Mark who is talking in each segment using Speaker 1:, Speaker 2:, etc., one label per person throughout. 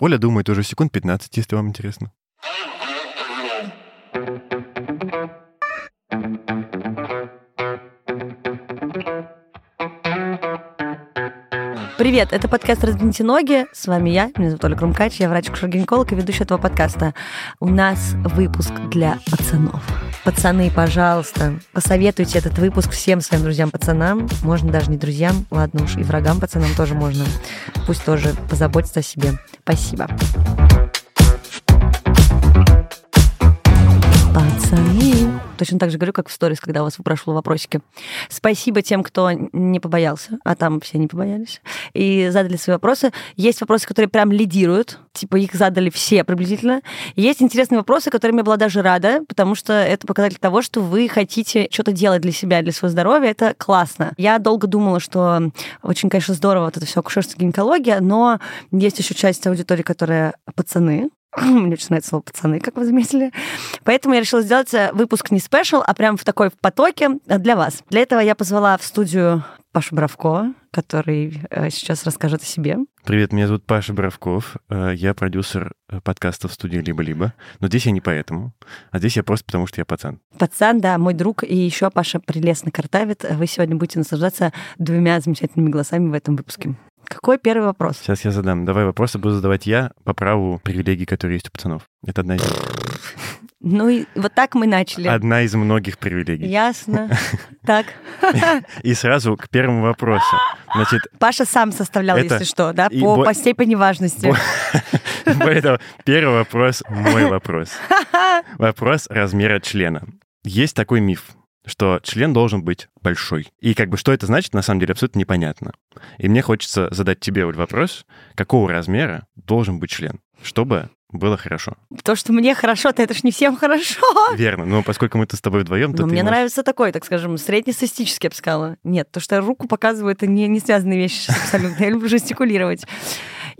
Speaker 1: Оля думает уже секунд 15, если вам интересно.
Speaker 2: Привет, это подкаст «Раздвиньте ноги». С вами я, меня зовут Оля Крумкач, я врач-гинеколог и ведущая этого подкаста. У нас выпуск для пацанов. Пацаны, пожалуйста, посоветуйте этот выпуск всем своим друзьям-пацанам. Можно даже не друзьям, ладно уж, и врагам пацанам тоже можно. Пусть тоже позаботятся о себе. Спасибо. Пацаны. Точно так же говорю, как в сторис, когда у вас прошло вопросики. Спасибо тем, кто не побоялся, а там все не побоялись, и задали свои вопросы. Есть вопросы, которые прям лидируют, типа их задали все приблизительно. Есть интересные вопросы, которыми я была даже рада, потому что это показатель того, что вы хотите что-то делать для себя, для своего здоровья. Это классно. Я долго думала, что очень, конечно, здорово вот это все акушерство, гинекология, но есть еще часть аудитории, которая пацаны, мне очень нравится слово пацаны, как вы заметили. Поэтому я решила сделать э, выпуск не спешл, а прям в такой в потоке э, для вас. Для этого я позвала в студию Пашу Бравко, который э, сейчас расскажет о себе.
Speaker 1: Привет, меня зовут Паша Бравков. Я продюсер подкаста в студии «Либо-либо». Но здесь я не поэтому, а здесь я просто потому, что я пацан.
Speaker 2: Пацан, да, мой друг. И еще Паша прелестно картавит. Вы сегодня будете наслаждаться двумя замечательными голосами в этом выпуске. Какой первый вопрос?
Speaker 1: Сейчас я задам. Давай вопросы буду задавать я по праву привилегий, которые есть у пацанов. Это одна из
Speaker 2: Ну и вот так мы начали.
Speaker 1: Одна из многих привилегий.
Speaker 2: Ясно. Так.
Speaker 1: И сразу к первому вопросу. Значит,
Speaker 2: Паша сам составлял, это... если что, да, по, бо... по степени важности.
Speaker 1: Поэтому первый вопрос мой вопрос. Вопрос размера члена. Есть такой миф, что член должен быть большой. И как бы что это значит, на самом деле абсолютно непонятно. И мне хочется задать тебе, Оль, вопрос, какого размера должен быть член, чтобы было хорошо.
Speaker 2: То, что мне хорошо, то это ж не всем хорошо.
Speaker 1: Верно. Но поскольку мы-то с тобой вдвоем, то
Speaker 2: Но мне
Speaker 1: можешь...
Speaker 2: нравится такой, так скажем, среднестатистический, я бы сказала. Нет, то, что я руку показываю, это не, не связанные вещи абсолютно. Я люблю жестикулировать.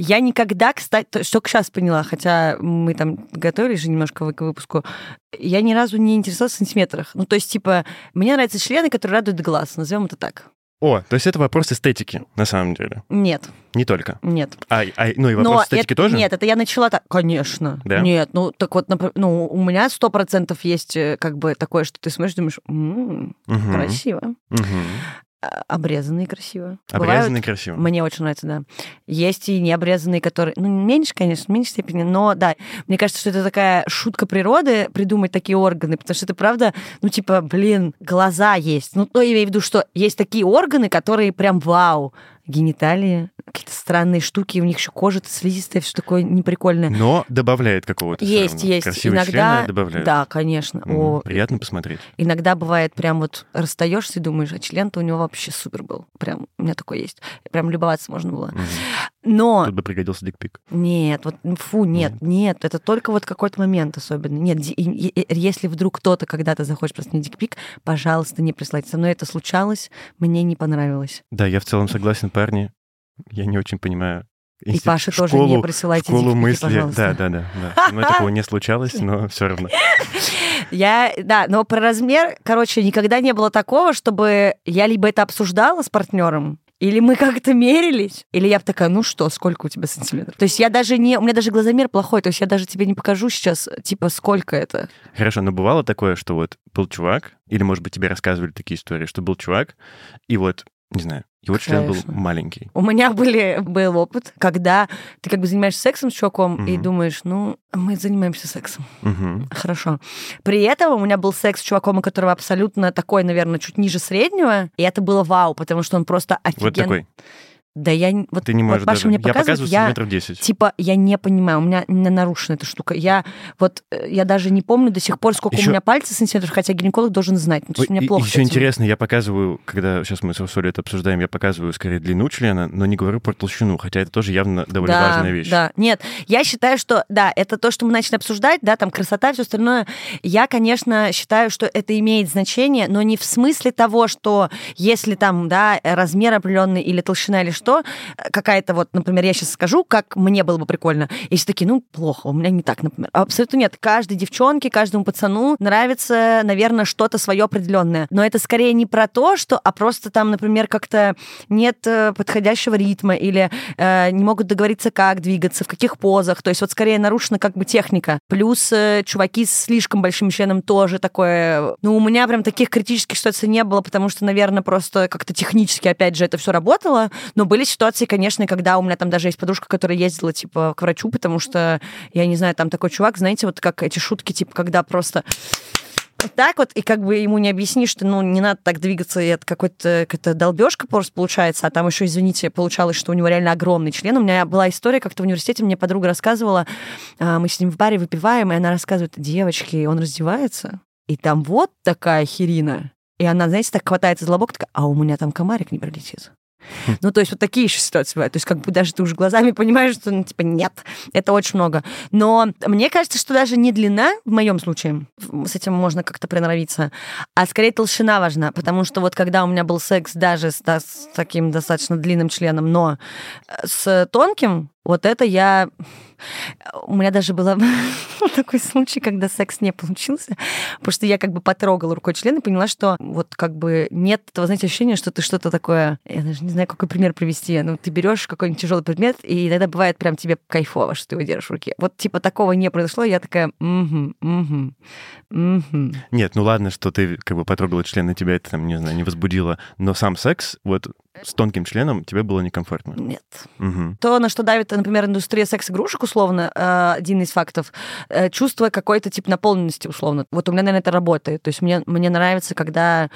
Speaker 2: Я никогда, кстати, только сейчас поняла, хотя мы там готовились же немножко к выпуску, я ни разу не интересовалась в сантиметрах. Ну, то есть, типа, мне нравятся члены, которые радуют глаз, назовем это так.
Speaker 1: О, то есть это вопрос эстетики, на самом деле?
Speaker 2: Нет.
Speaker 1: Не только?
Speaker 2: Нет.
Speaker 1: А, а ну и вопрос Но эстетики
Speaker 2: это,
Speaker 1: тоже?
Speaker 2: Нет, это я начала так, конечно. Да? Нет, ну так вот, ну у меня сто процентов есть э, как бы такое, что ты смотришь, думаешь, м-м, угу. красиво. Угу. А, обрезанные красиво.
Speaker 1: Обрезанные Бывают, красиво.
Speaker 2: Мне очень нравится, да. Есть и необрезанные, которые, ну, меньше, конечно, в меньшей степени, но да, мне кажется, что это такая шутка природы придумать такие органы, потому что это правда, ну, типа, блин, глаза есть. Ну, то я имею в виду, что есть такие органы, которые прям вау, гениталии, какие-то странные штуки, у них еще кожа слизистая, все такое неприкольное.
Speaker 1: Но добавляет какого-то.
Speaker 2: Есть, есть.
Speaker 1: Красивые
Speaker 2: Иногда
Speaker 1: добавляют.
Speaker 2: Да, конечно. Mm,
Speaker 1: О, приятно посмотреть.
Speaker 2: Иногда бывает прям вот расстаешься и думаешь, а член-то у него вообще супер был. Прям у меня такой есть. Прям любоваться можно было. Mm. Но...
Speaker 1: Тут бы пригодился дикпик.
Speaker 2: Нет, вот фу, нет, mm. нет, это только вот какой-то момент особенно. Нет, если вдруг кто-то когда-то захочет просто мне дикпик, пожалуйста, не присылайте. Со мной это случалось, мне не понравилось.
Speaker 1: Да, я в целом согласен, парни. Я не очень понимаю.
Speaker 2: И Институт, Паша школу, тоже не присылайте
Speaker 1: школу мысли.
Speaker 2: пожалуйста.
Speaker 1: Да, да, да. да. Мной такого не случалось, но все равно.
Speaker 2: Я, да, но про размер, короче, никогда не было такого, чтобы я либо это обсуждала с партнером, или мы как-то мерились, или я бы такая, ну что, сколько у тебя сантиметров? То есть я даже не, у меня даже глазомер плохой, то есть я даже тебе не покажу сейчас, типа, сколько это.
Speaker 1: Хорошо, но бывало такое, что вот был чувак, или, может быть, тебе рассказывали такие истории, что был чувак, и вот, не знаю, его член был маленький.
Speaker 2: У меня были, был опыт, когда ты как бы занимаешься сексом с чуваком угу. и думаешь, ну, мы занимаемся сексом. Угу. Хорошо. При этом у меня был секс с чуваком, у которого абсолютно такой, наверное, чуть ниже среднего, и это было вау, потому что он просто офигенно...
Speaker 1: Вот такой.
Speaker 2: Да я... Вот,
Speaker 1: Ты не можешь
Speaker 2: вот
Speaker 1: даже.
Speaker 2: мне
Speaker 1: я показываю сантиметров 10.
Speaker 2: Типа, я не понимаю, у меня, нарушена эта штука. Я вот, э, я даже не помню до сих пор, сколько Еще... у меня пальцев сантиметров, хотя гинеколог должен знать. Ну, то есть, у меня плохо
Speaker 1: Еще интересно, я показываю, когда сейчас мы с Солей это обсуждаем, я показываю скорее длину члена, но не говорю про толщину, хотя это тоже явно довольно
Speaker 2: да,
Speaker 1: важная вещь.
Speaker 2: Да, нет, я считаю, что, да, это то, что мы начали обсуждать, да, там красота, все остальное. Я, конечно, считаю, что это имеет значение, но не в смысле того, что если там, да, размер определенный или толщина или что, то, какая-то вот, например, я сейчас скажу, как мне было бы прикольно, и все такие, ну, плохо, у меня не так, например. Абсолютно нет. Каждой девчонке, каждому пацану нравится, наверное, что-то свое определенное. Но это скорее не про то, что, а просто там, например, как-то нет э, подходящего ритма или э, не могут договориться, как двигаться, в каких позах. То есть вот скорее нарушена как бы техника. Плюс э, чуваки с слишком большим членом тоже такое... Ну, у меня прям таких критических ситуаций не было, потому что, наверное, просто как-то технически, опять же, это все работало. Но были ситуации, конечно, когда у меня там даже есть подружка, которая ездила, типа, к врачу, потому что, я не знаю, там такой чувак, знаете, вот как эти шутки, типа, когда просто вот так вот, и как бы ему не объяснишь, что ну не надо так двигаться, и это какой-то какая-то долбежка просто получается, а там еще, извините, получалось, что у него реально огромный член. У меня была история, как-то в университете мне подруга рассказывала, а, мы с ним в баре выпиваем, и она рассказывает, девочки, он раздевается, и там вот такая херина. И она, знаете, так хватается за лобок, такая, а у меня там комарик не пролетит. Ну, то есть вот такие еще ситуации бывают. То есть как бы даже ты уже глазами понимаешь, что, ну, типа, нет, это очень много. Но мне кажется, что даже не длина, в моем случае, с этим можно как-то приноровиться, а скорее толщина важна, потому что вот когда у меня был секс даже с, да, с таким достаточно длинным членом, но с тонким, вот это я... У меня даже был такой случай, когда секс не получился, потому что я как бы потрогала рукой член и поняла, что вот как бы нет этого, знаете, ощущения, что ты что-то такое... Я даже не знаю, какой пример привести. Ну, ты берешь какой-нибудь тяжелый предмет, и иногда бывает прям тебе кайфово, что ты его держишь в руке. Вот типа такого не произошло, я такая, угу, угу, угу.
Speaker 1: Нет, ну ладно, что ты как бы потрогала член, и тебя это там, не знаю, не возбудило, но сам секс, вот с тонким членом тебе было некомфортно?
Speaker 2: Нет.
Speaker 1: Угу.
Speaker 2: То, на что давит, например, индустрия секс-игрушек, условно, э, один из фактов, э, чувство какой-то тип наполненности, условно. Вот у меня, наверное, это работает. То есть мне, мне нравится, когда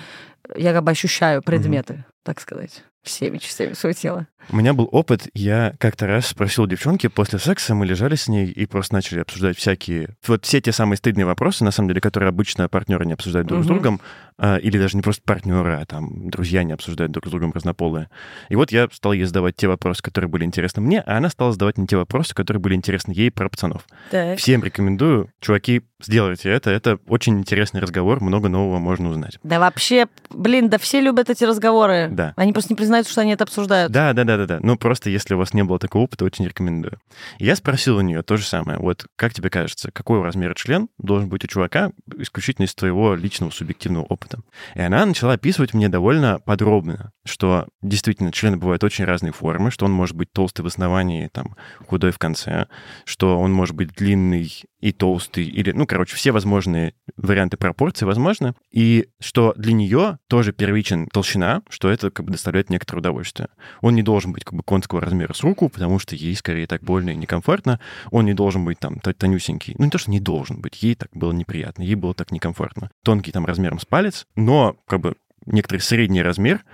Speaker 2: я как бы ощущаю предметы, угу. так сказать всеми частями своего тела.
Speaker 1: У меня был опыт, я как-то раз спросил девчонки, после секса мы лежали с ней и просто начали обсуждать всякие... Вот все те самые стыдные вопросы, на самом деле, которые обычно партнеры не обсуждают друг угу. с другом, а, или даже не просто партнеры, а там друзья не обсуждают друг с другом разнополые. И вот я стал ей задавать те вопросы, которые были интересны мне, а она стала задавать не те вопросы, которые были интересны ей про пацанов.
Speaker 2: Так.
Speaker 1: Всем рекомендую, чуваки, сделайте это. Это очень интересный разговор, много нового можно узнать.
Speaker 2: Да вообще, блин, да все любят эти разговоры.
Speaker 1: Да.
Speaker 2: Они просто не признают, что они это обсуждают.
Speaker 1: Да, да, да, да, да. Ну, просто если у вас не было такого опыта, очень рекомендую. я спросил у нее то же самое. Вот как тебе кажется, какой размер член должен быть у чувака исключительно из твоего личного субъективного опыта? И она начала описывать мне довольно подробно, что действительно члены бывают очень разной формы, что он может быть толстый в основании, там, худой в конце, что он может быть длинный и толстый, или, ну, короче, все возможные варианты пропорций возможны, и что для нее тоже первичен толщина, что это как бы доставляет некоторое удовольствие. Он не должен быть как бы конского размера с руку, потому что ей скорее так больно и некомфортно. Он не должен быть там тонюсенький. Ну, не то, что не должен быть. Ей так было неприятно, ей было так некомфортно. Тонкий там размером с палец, но как бы некоторый средний размер,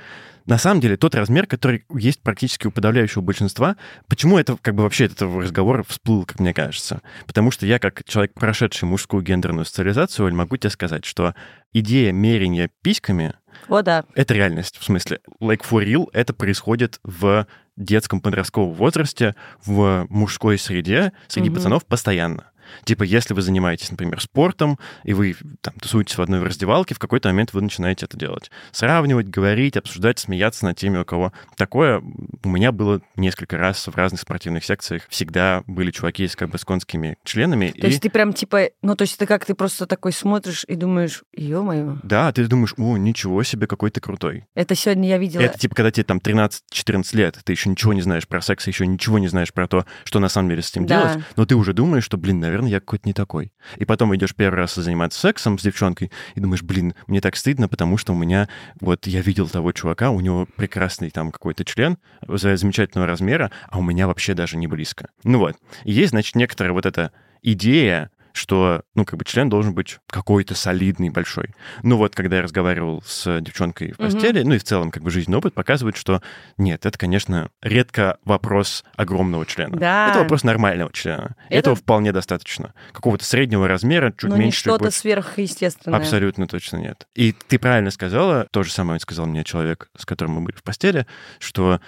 Speaker 1: на самом деле тот размер, который есть практически у подавляющего большинства. Почему это как бы вообще этот разговор всплыл, как мне кажется? Потому что я, как человек, прошедший мужскую гендерную социализацию, Оль, могу тебе сказать, что идея мерения письками
Speaker 2: о, да.
Speaker 1: Это реальность, в смысле, like for real, это происходит в детском подростковом возрасте, в мужской среде, среди угу. пацанов постоянно. Типа, если вы занимаетесь, например, спортом, и вы там тусуетесь в одной раздевалке, в какой-то момент вы начинаете это делать. Сравнивать, говорить, обсуждать, смеяться над теми, у кого такое у меня было несколько раз в разных спортивных секциях. Всегда были чуваки с как бы с конскими членами.
Speaker 2: То и... есть ты прям типа, ну то есть ты как, ты просто такой смотришь и думаешь, ё-моё.
Speaker 1: Да, ты думаешь, о, ничего себе, какой ты крутой.
Speaker 2: Это сегодня я видела.
Speaker 1: Это типа, когда тебе там 13-14 лет, ты еще ничего не знаешь про секс, еще ничего не знаешь про то, что на самом деле с этим да. делать, но ты уже думаешь, что, блин, наверное, наверное, я какой-то не такой. И потом идешь первый раз заниматься сексом с девчонкой и думаешь, блин, мне так стыдно, потому что у меня, вот я видел того чувака, у него прекрасный там какой-то член замечательного размера, а у меня вообще даже не близко. Ну вот. Есть, значит, некоторая вот эта идея, что, ну, как бы член должен быть какой-то солидный, большой. Ну вот, когда я разговаривал с девчонкой в постели, mm-hmm. ну и в целом, как бы жизненный опыт показывает, что нет, это, конечно, редко вопрос огромного члена.
Speaker 2: Да.
Speaker 1: Это вопрос нормального члена. Это... Этого вполне достаточно. Какого-то среднего размера, чуть
Speaker 2: Но
Speaker 1: меньше.
Speaker 2: не что-то сверхъестественное.
Speaker 1: Абсолютно точно нет. И ты правильно сказала, то же самое сказал мне человек, с которым мы были в постели, что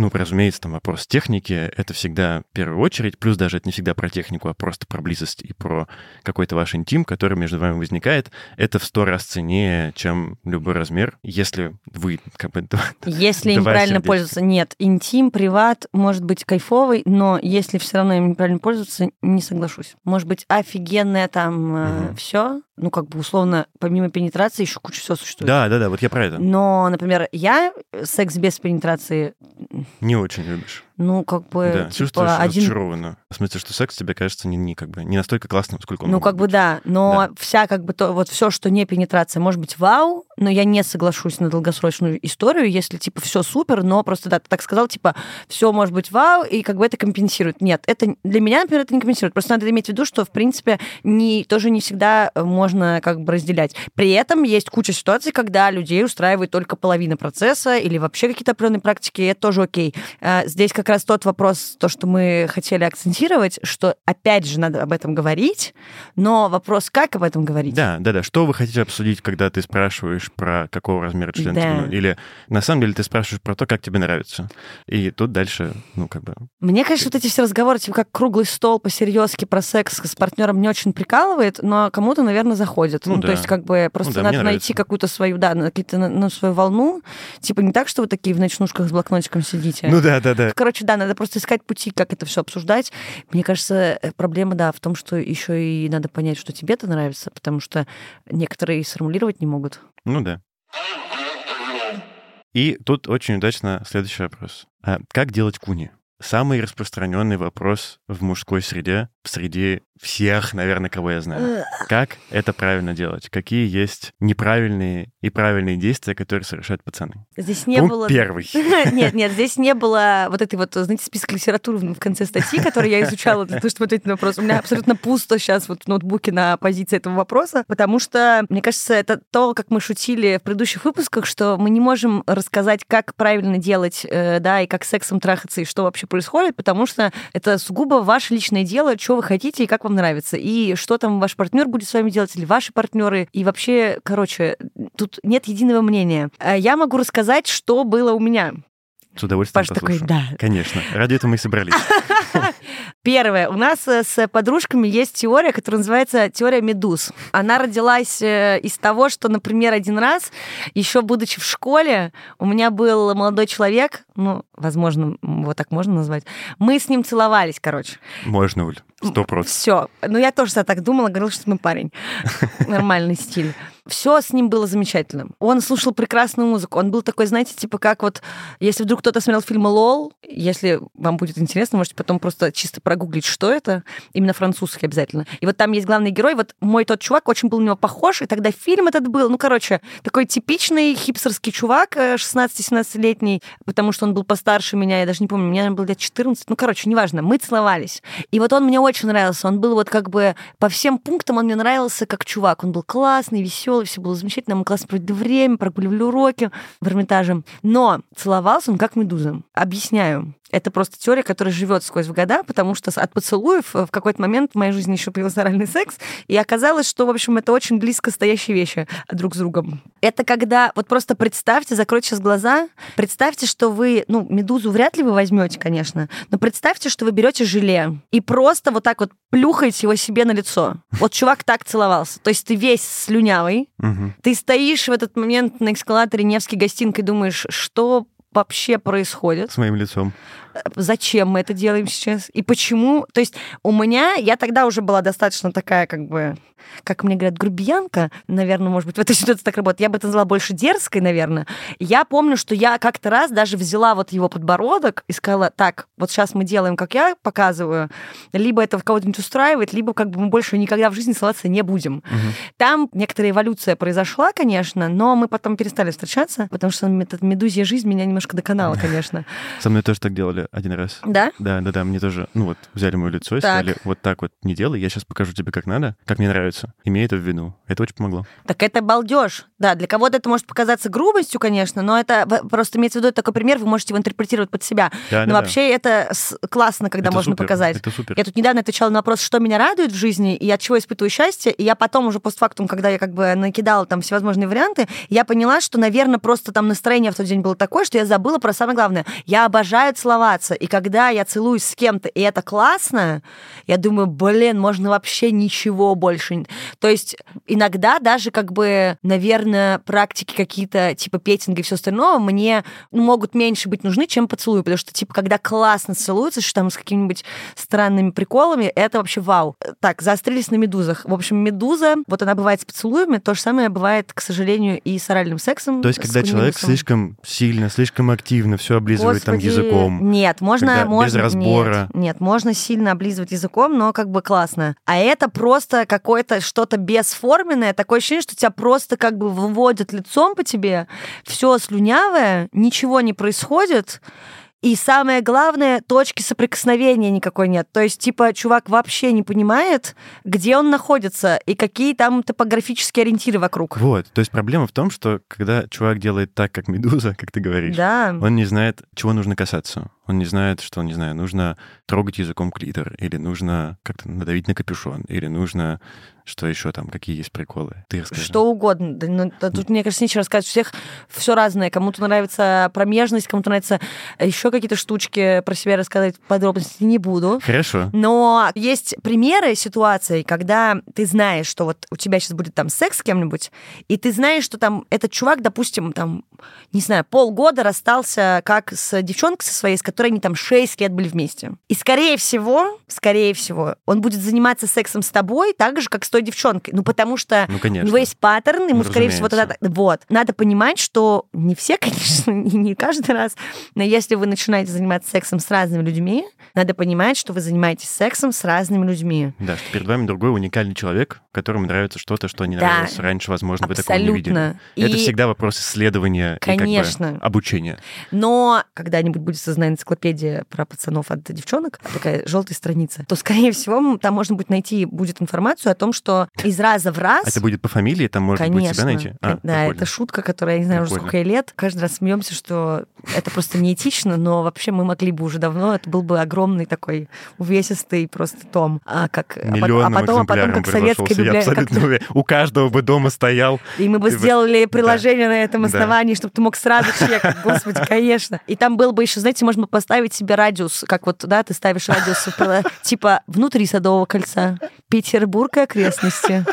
Speaker 1: ну, разумеется, там вопрос техники — это всегда в первую очередь, плюс даже это не всегда про технику, а просто про близость и про какой-то ваш интим, который между вами возникает. Это в сто раз ценнее, чем любой размер, если вы как бы...
Speaker 2: Если им правильно пользоваться, нет. Интим, приват может быть кайфовый, но если все равно им неправильно пользоваться, не соглашусь. Может быть офигенное там угу. все, ну, как бы условно, помимо пенетрации еще куча всего существует.
Speaker 1: Да, да, да, вот я про это.
Speaker 2: Но, например, я секс без пенетрации...
Speaker 1: Не очень любишь.
Speaker 2: Ну, как бы,
Speaker 1: да, типа, чувствуешь один... разочарованно. В смысле, что секс тебе кажется не, не, как бы, не настолько классным, сколько он
Speaker 2: Ну, как
Speaker 1: быть.
Speaker 2: бы да, но да. вся как бы то, вот все, что не пенетрация, может быть вау, но я не соглашусь на долгосрочную историю, если типа все супер, но просто да, ты так сказал, типа все может быть вау, и как бы это компенсирует. Нет, это для меня, например, это не компенсирует. Просто надо иметь в виду, что в принципе не, тоже не всегда можно как бы разделять. При этом есть куча ситуаций, когда людей устраивает только половина процесса или вообще какие-то определенные практики, и это тоже окей. А, здесь как раз тот вопрос, то, что мы хотели акцентировать, что опять же надо об этом говорить, но вопрос, как об этом говорить?
Speaker 1: Да, да, да. Что вы хотите обсудить, когда ты спрашиваешь про какого размера член да. тебе? Или на самом деле ты спрашиваешь про то, как тебе нравится. И тут дальше, ну, как бы...
Speaker 2: Мне, конечно, вот эти все разговоры, типа как круглый стол по-серьезки про секс с партнером не очень прикалывает, но кому-то, наверное, заходит. Ну, ну да. то есть как бы просто ну, да, надо найти какую-то свою, да, какие-то на, на свою волну. Типа не так, что вы такие в ночнушках с блокнотиком сидите.
Speaker 1: Ну да, да, да.
Speaker 2: Короче, да, надо просто искать пути, как это все обсуждать. Мне кажется, э, проблема, да, в том, что еще и надо понять, что тебе это нравится, потому что некоторые сформулировать не могут.
Speaker 1: Ну да. И тут очень удачно следующий вопрос. А как делать куни? Самый распространенный вопрос в мужской среде, в среде всех, наверное, кого я знаю. Как это правильно делать? Какие есть неправильные и правильные действия, которые совершают пацаны?
Speaker 2: Здесь не
Speaker 1: Пункт
Speaker 2: было...
Speaker 1: первый.
Speaker 2: Нет, нет, здесь не было вот этой вот, знаете, список литературы в конце статьи, который я изучала для того, чтобы ответить на вопрос. У меня абсолютно пусто сейчас вот в ноутбуке на позиции этого вопроса, потому что, мне кажется, это то, как мы шутили в предыдущих выпусках, что мы не можем рассказать, как правильно делать, э, да, и как сексом трахаться, и что вообще происходит, потому что это сугубо ваше личное дело, что вы хотите и как вам нравится. И что там ваш партнер будет с вами делать, или ваши партнеры. И вообще, короче, тут нет единого мнения. А я могу рассказать, что было у меня.
Speaker 1: С удовольствием
Speaker 2: Паш послушаю. такой, да.
Speaker 1: Конечно. Ради этого мы и собрались.
Speaker 2: Первое. У нас э, с подружками есть теория, которая называется теория медуз. Она родилась э, из того, что, например, один раз, еще будучи в школе, у меня был молодой человек, ну, возможно, вот так можно назвать, мы с ним целовались, короче.
Speaker 1: Можно, Уль, сто процентов.
Speaker 2: Все. Ну, я тоже так думала, говорила, что мы парень. Нормальный стиль. Все с ним было замечательно. Он слушал прекрасную музыку. Он был такой, знаете, типа как вот, если вдруг кто-то смотрел фильм «Лол», если вам будет интересно, можете потом просто чисто прогуглить, что это. Именно французский обязательно. И вот там есть главный герой. Вот мой тот чувак очень был на него похож, и тогда фильм этот был, ну, короче, такой типичный хипстерский чувак, 16-17-летний, э, потому что он был постарше меня, я даже не помню, мне было лет 14, ну, короче, неважно, мы целовались. И вот он мне очень нравился, он был вот как бы по всем пунктам он мне нравился как чувак, он был классный, веселый, все было замечательно, мы классно проводили время, прогуливали уроки в Эрмитаже. Но целовался он как медуза. Объясняю. Это просто теория, которая живет сквозь года, потому что от поцелуев в какой-то момент в моей жизни еще появился оральный секс, и оказалось, что, в общем, это очень близко стоящие вещи друг с другом. Это когда, вот просто представьте, закройте сейчас глаза, представьте, что вы, ну, медузу вряд ли вы возьмете, конечно, но представьте, что вы берете желе и просто вот так вот плюхаете его себе на лицо. Вот чувак так целовался. То есть ты весь слюнявый,
Speaker 1: Угу.
Speaker 2: Ты стоишь в этот момент на эскалаторе Невский гостинка и думаешь, что вообще происходит.
Speaker 1: С моим лицом.
Speaker 2: Зачем мы это делаем сейчас? И почему? То есть у меня, я тогда уже была достаточно такая, как бы, как мне говорят, грубиянка, наверное, может быть, в этой ситуации так работает. Я бы это назвала больше дерзкой, наверное. Я помню, что я как-то раз даже взяла вот его подбородок и сказала, так, вот сейчас мы делаем, как я показываю, либо это кого-нибудь устраивает, либо как бы мы больше никогда в жизни целоваться не будем.
Speaker 1: Угу.
Speaker 2: Там некоторая эволюция произошла, конечно, но мы потом перестали встречаться, потому что эта медузья жизнь меня немножко доконала, конечно.
Speaker 1: Со мной тоже так делали один раз.
Speaker 2: Да?
Speaker 1: Да, да, да, мне тоже, ну вот, взяли мое лицо и сказали, вот так вот не делай, я сейчас покажу тебе, как надо, как мне нравится. Имей это в виду. Это очень помогло.
Speaker 2: Так это балдеж. Да, для кого-то это может показаться грубостью, конечно, но это просто имеется в виду такой пример, вы можете его интерпретировать под себя.
Speaker 1: Да,
Speaker 2: но
Speaker 1: да,
Speaker 2: вообще
Speaker 1: да.
Speaker 2: это классно, когда
Speaker 1: это
Speaker 2: можно
Speaker 1: супер,
Speaker 2: показать.
Speaker 1: Это супер.
Speaker 2: Я тут недавно отвечала на вопрос, что меня радует в жизни, и от чего испытываю счастье, и я потом уже постфактум, когда я как бы накидала там всевозможные варианты, я поняла, что, наверное, просто там настроение в тот день было такое, что я забыла про самое главное. Я обожаю целоваться, и когда я целуюсь с кем-то, и это классно, я думаю, блин, можно вообще ничего больше. То есть иногда даже как бы, наверное, практики какие-то типа петинга и все остальное мне могут меньше быть нужны, чем поцелуй, потому что типа когда классно целуются, что там с какими-нибудь странными приколами, это вообще вау. Так, заострились на медузах. В общем, медуза, вот она бывает с поцелуями, то же самое бывает, к сожалению, и с оральным сексом.
Speaker 1: То есть, когда человек слишком сильно, слишком активно все облизывает
Speaker 2: Господи,
Speaker 1: там языком.
Speaker 2: Нет, можно,
Speaker 1: когда
Speaker 2: можно
Speaker 1: без разбора.
Speaker 2: Нет, нет, можно сильно облизывать языком, но как бы классно. А это просто какое-то что-то бесформенное, такое ощущение, что тебя просто как бы выводят лицом по тебе, все слюнявое, ничего не происходит. И самое главное, точки соприкосновения никакой нет. То есть, типа, чувак вообще не понимает, где он находится и какие там топографические ориентиры вокруг.
Speaker 1: Вот, то есть проблема в том, что когда чувак делает так, как медуза, как ты говоришь,
Speaker 2: Да.
Speaker 1: он не знает, чего нужно касаться. Он не знает, что, не знаю, нужно трогать языком клитор, или нужно как-то надавить на капюшон, или нужно, что еще там, какие есть приколы. Ты расскажи.
Speaker 2: Что угодно. Да, ну, да тут, мне кажется, нечего рассказать. У всех все разное. Кому-то нравится промежность, кому-то нравится еще какие-то штучки про себя рассказать подробности не буду.
Speaker 1: Хорошо.
Speaker 2: Но есть примеры ситуаций, когда ты знаешь, что вот у тебя сейчас будет там секс с кем-нибудь, и ты знаешь, что там этот чувак, допустим, там, не знаю, полгода расстался как с девчонкой со своей, с которой они там 6 лет были вместе. И скорее всего, скорее всего, он будет заниматься сексом с тобой так же, как с той девчонкой. Ну, потому что
Speaker 1: Ну,
Speaker 2: у
Speaker 1: конечно.
Speaker 2: него есть паттерн, ему,
Speaker 1: Ну,
Speaker 2: скорее всего, тогда... Вот. Надо понимать, что не все, конечно, и не каждый раз, но если вы начинаете заниматься сексом с разными людьми, надо понимать, что вы занимаетесь сексом с разными людьми.
Speaker 1: Да, что перед вами другой уникальный человек, которому нравится что-то, что не
Speaker 2: Да.
Speaker 1: нравилось раньше, возможно, вы такого не видели.
Speaker 2: Абсолютно.
Speaker 1: Это
Speaker 2: И-
Speaker 1: всегда вопрос исследования и
Speaker 2: Конечно.
Speaker 1: как бы обучения.
Speaker 2: Но когда-нибудь будет создана энциклопедия про пацанов от девчонок, такая желтая страница, то, скорее всего, там можно будет найти будет информацию о том, что из раза в раз...
Speaker 1: А это будет по фамилии, там можно будет
Speaker 2: Конечно.
Speaker 1: себя найти? А,
Speaker 2: да,
Speaker 1: прикольно.
Speaker 2: это шутка, которая, я не знаю, уже
Speaker 1: Прикольно.
Speaker 2: сколько ей лет. Каждый раз смеемся, что это просто неэтично, но вообще мы могли бы уже давно. Это был бы огромный такой увесистый просто том. А, как, а потом-
Speaker 1: Миллионным
Speaker 2: а потом, а потом как советская библиотека.
Speaker 1: уверен. У каждого бы дома стоял.
Speaker 2: И мы бы
Speaker 1: бы-
Speaker 2: сделали приложение на этом
Speaker 1: Да.
Speaker 2: основании, чтобы ты мог сразу чекать. Господи, конечно. И там был бы еще, знаете, можно поставить себе радиус, как вот, да, ты ставишь радиус, прила- типа, внутри Садового кольца, Петербург и окрестности.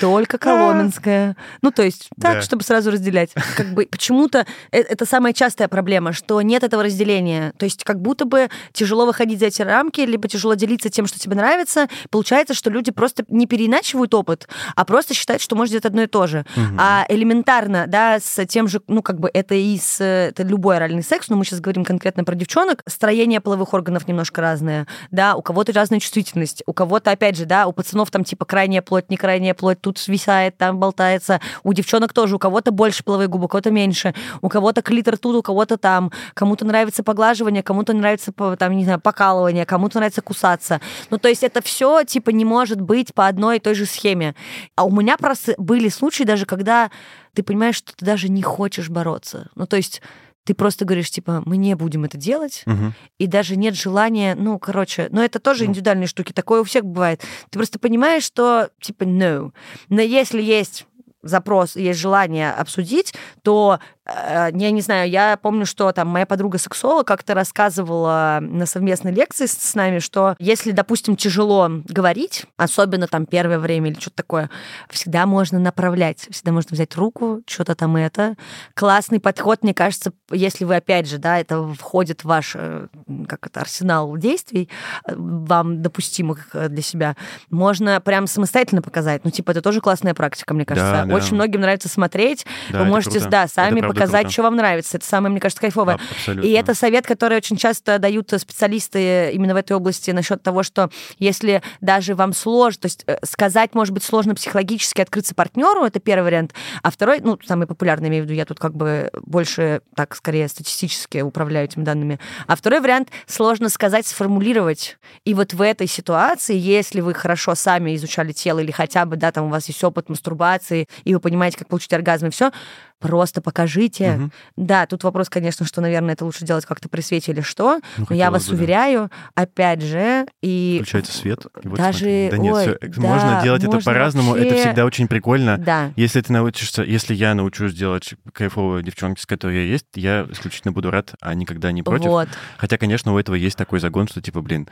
Speaker 2: Только Коломенская. Ну, то есть, так,
Speaker 1: Да.
Speaker 2: чтобы сразу разделять. Как бы почему-то э- это самая частая проблема, что нет этого разделения. То есть, как будто бы тяжело выходить за эти рамки, либо тяжело делиться тем, что тебе нравится. Получается, что люди просто не переиначивают опыт, а просто считают, что может делать одно и то же. А элементарно, да, с тем же, ну, как бы это и с это любой оральный секс, но мы сейчас говорим конкретно про девчонок, строение половых органов немножко разное, да, у кого-то разная чувствительность, у кого-то, опять же, да, у пацанов там типа крайняя плоть, не крайняя плоть, тут свисает, там болтается, у девчонок тоже, у кого-то больше половые губы, у кого-то меньше, у кого-то клитор тут, у кого-то там, кому-то нравится поглаживание, кому-то нравится, там, не знаю, покалывание, кому-то нравится кусаться. Ну, то есть это все, типа, не может быть по одной и той же схеме. А у меня просто были случаи даже, когда ты понимаешь, что ты даже не хочешь бороться. Ну, то есть ты просто говоришь, типа, мы не будем это делать,
Speaker 1: Мгм.
Speaker 2: и даже нет желания, ну, короче, но это тоже
Speaker 1: Ну.
Speaker 2: индивидуальные штуки, такое у всех бывает. Ты просто понимаешь, что, типа, no. Но если есть запрос, есть желание обсудить, то, я не знаю, я помню, что там моя подруга-сексолог как-то рассказывала на совместной лекции с, нами, что если, допустим, тяжело говорить, особенно там первое время или что-то такое, всегда можно направлять, всегда можно взять руку, что-то там это. Классный подход, мне кажется, если вы, опять же, да, это входит в ваш, э, как это, арсенал действий, э, вам допустимых э, для себя, можно прям самостоятельно показать. Ну, типа, это тоже классная практика, мне кажется.
Speaker 1: Да, да.
Speaker 2: Очень многим нравится смотреть.
Speaker 1: Да,
Speaker 2: вы можете,
Speaker 1: круто.
Speaker 2: да, сами показать,
Speaker 1: круто.
Speaker 2: что вам нравится. Это самое, мне кажется, кайфовое.
Speaker 1: А.
Speaker 2: И это совет, который очень часто дают специалисты именно в этой области насчет того, что если даже вам сложно, то есть э, сказать, может быть, сложно психологически открыться партнеру, это первый вариант, а второй, ну, самый популярный, имею в виду, я тут как бы больше, так, скорее, статистически управляю этими данными, а второй вариант сложно сказать, сформулировать. И вот в этой ситуации, если вы хорошо сами изучали тело или хотя бы, да, там у вас есть опыт мастурбации, и вы понимаете, как получить оргазм и все, просто покажите
Speaker 1: Мгм.
Speaker 2: да, тут вопрос, конечно, что, наверное, это лучше делать как-то при свете или что.
Speaker 1: Ну,
Speaker 2: Но я вас
Speaker 1: бы, да.
Speaker 2: уверяю, опять же, и
Speaker 1: Включается свет. и вот
Speaker 2: даже-
Speaker 1: смотри. Да нет,
Speaker 2: ой,
Speaker 1: всё,
Speaker 2: да,
Speaker 1: можно делать это
Speaker 2: можно
Speaker 1: по-разному. Это
Speaker 2: вообще-
Speaker 1: всегда очень прикольно.
Speaker 2: да.
Speaker 1: Если ты научишься, если я научусь делать кайфовую девчонки, с которой я есть, я исключительно буду рад, а никогда не против.
Speaker 2: Вот.
Speaker 1: Хотя, конечно, у этого есть такой загон, что типа, блин,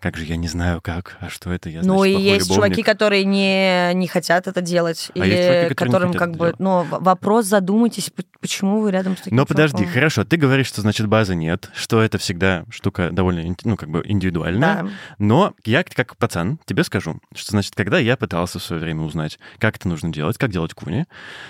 Speaker 1: как же я не знаю как, а что это я,
Speaker 2: Ну и есть чуваки,
Speaker 1: любовник.
Speaker 2: которые не, не хотят это делать.
Speaker 1: А
Speaker 2: или
Speaker 1: чуваки,
Speaker 2: которым как
Speaker 1: это
Speaker 2: бы, ну, вопрос задумайтесь, почему вы рядом с таким
Speaker 1: Но подожди,
Speaker 2: чуваком.
Speaker 1: хорошо, ты говоришь, что значит базы нет, что это всегда штука довольно, ну, как бы индивидуальная.
Speaker 2: Да.
Speaker 1: Но я, как пацан, тебе скажу, что, значит, когда я пытался в свое время узнать, как это нужно делать, как делать куни,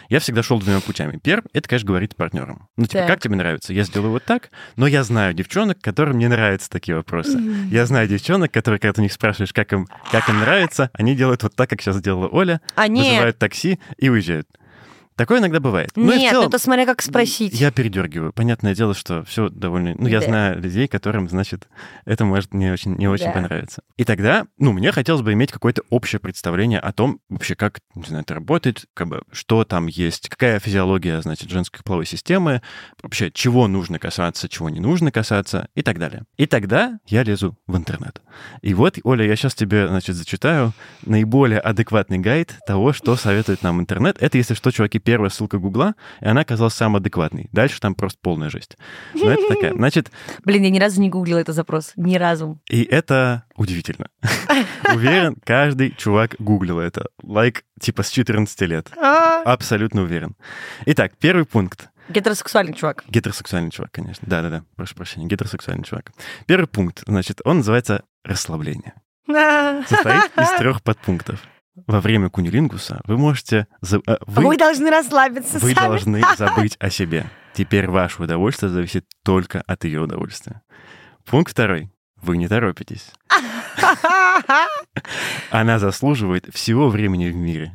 Speaker 1: я всегда шел двумя путями. Первый — это, конечно, говорить партнерам. Ну, типа,
Speaker 2: Так.
Speaker 1: как тебе нравится? Я сделаю вот так, но я знаю девчонок, которым не нравятся такие вопросы. Я знаю девчонок, которые, когда ты у них спрашиваешь, как им, как им нравится, они делают вот так, как сейчас сделала Оля,
Speaker 2: А нет,
Speaker 1: вызывают такси и уезжают. Такое иногда бывает. Но в
Speaker 2: нет,
Speaker 1: целом-
Speaker 2: ну это смотря как спросить.
Speaker 1: я передергиваю. Понятное дело, что все довольно... Ну, я
Speaker 2: Да.
Speaker 1: знаю людей, которым, значит, это может не очень, не очень
Speaker 2: Да.
Speaker 1: понравиться. И тогда, ну, мне хотелось бы иметь какое-то общее представление о том, вообще, как, не знаю, это работает, как бы, что там есть, какая физиология, значит, женской половой системы, вообще, чего нужно касаться, чего не нужно касаться и так далее. И тогда я лезу в интернет. И вот, Оля, я сейчас тебе, значит, зачитаю наиболее адекватный гайд того, что советует нам интернет. Это, если что, чуваки, первая ссылка Гугла, и она оказалась самой адекватной. Дальше там просто полная жесть. Но это такая. Значит,
Speaker 2: Блин, я ни разу не гуглила этот запрос. Ни разу.
Speaker 1: и это удивительно. Уверен, каждый чувак гуглил это. Лайк, типа, с 14 лет. Абсолютно уверен. Итак, первый пункт.
Speaker 2: Гетеросексуальный чувак.
Speaker 1: Гетеросексуальный чувак, конечно. Да-да-да, прошу прощения, гетеросексуальный чувак. Первый пункт, значит, он называется расслабление. Состоит из трех подпунктов. Во время кунилингуса вы можете... э,
Speaker 2: Вы,
Speaker 1: Вы,
Speaker 2: должны расслабиться
Speaker 1: вы
Speaker 2: сами.
Speaker 1: должны забыть о себе. Теперь ваше удовольствие зависит только от ее удовольствия. Пункт второй. Вы не торопитесь. Она заслуживает всего времени в мире.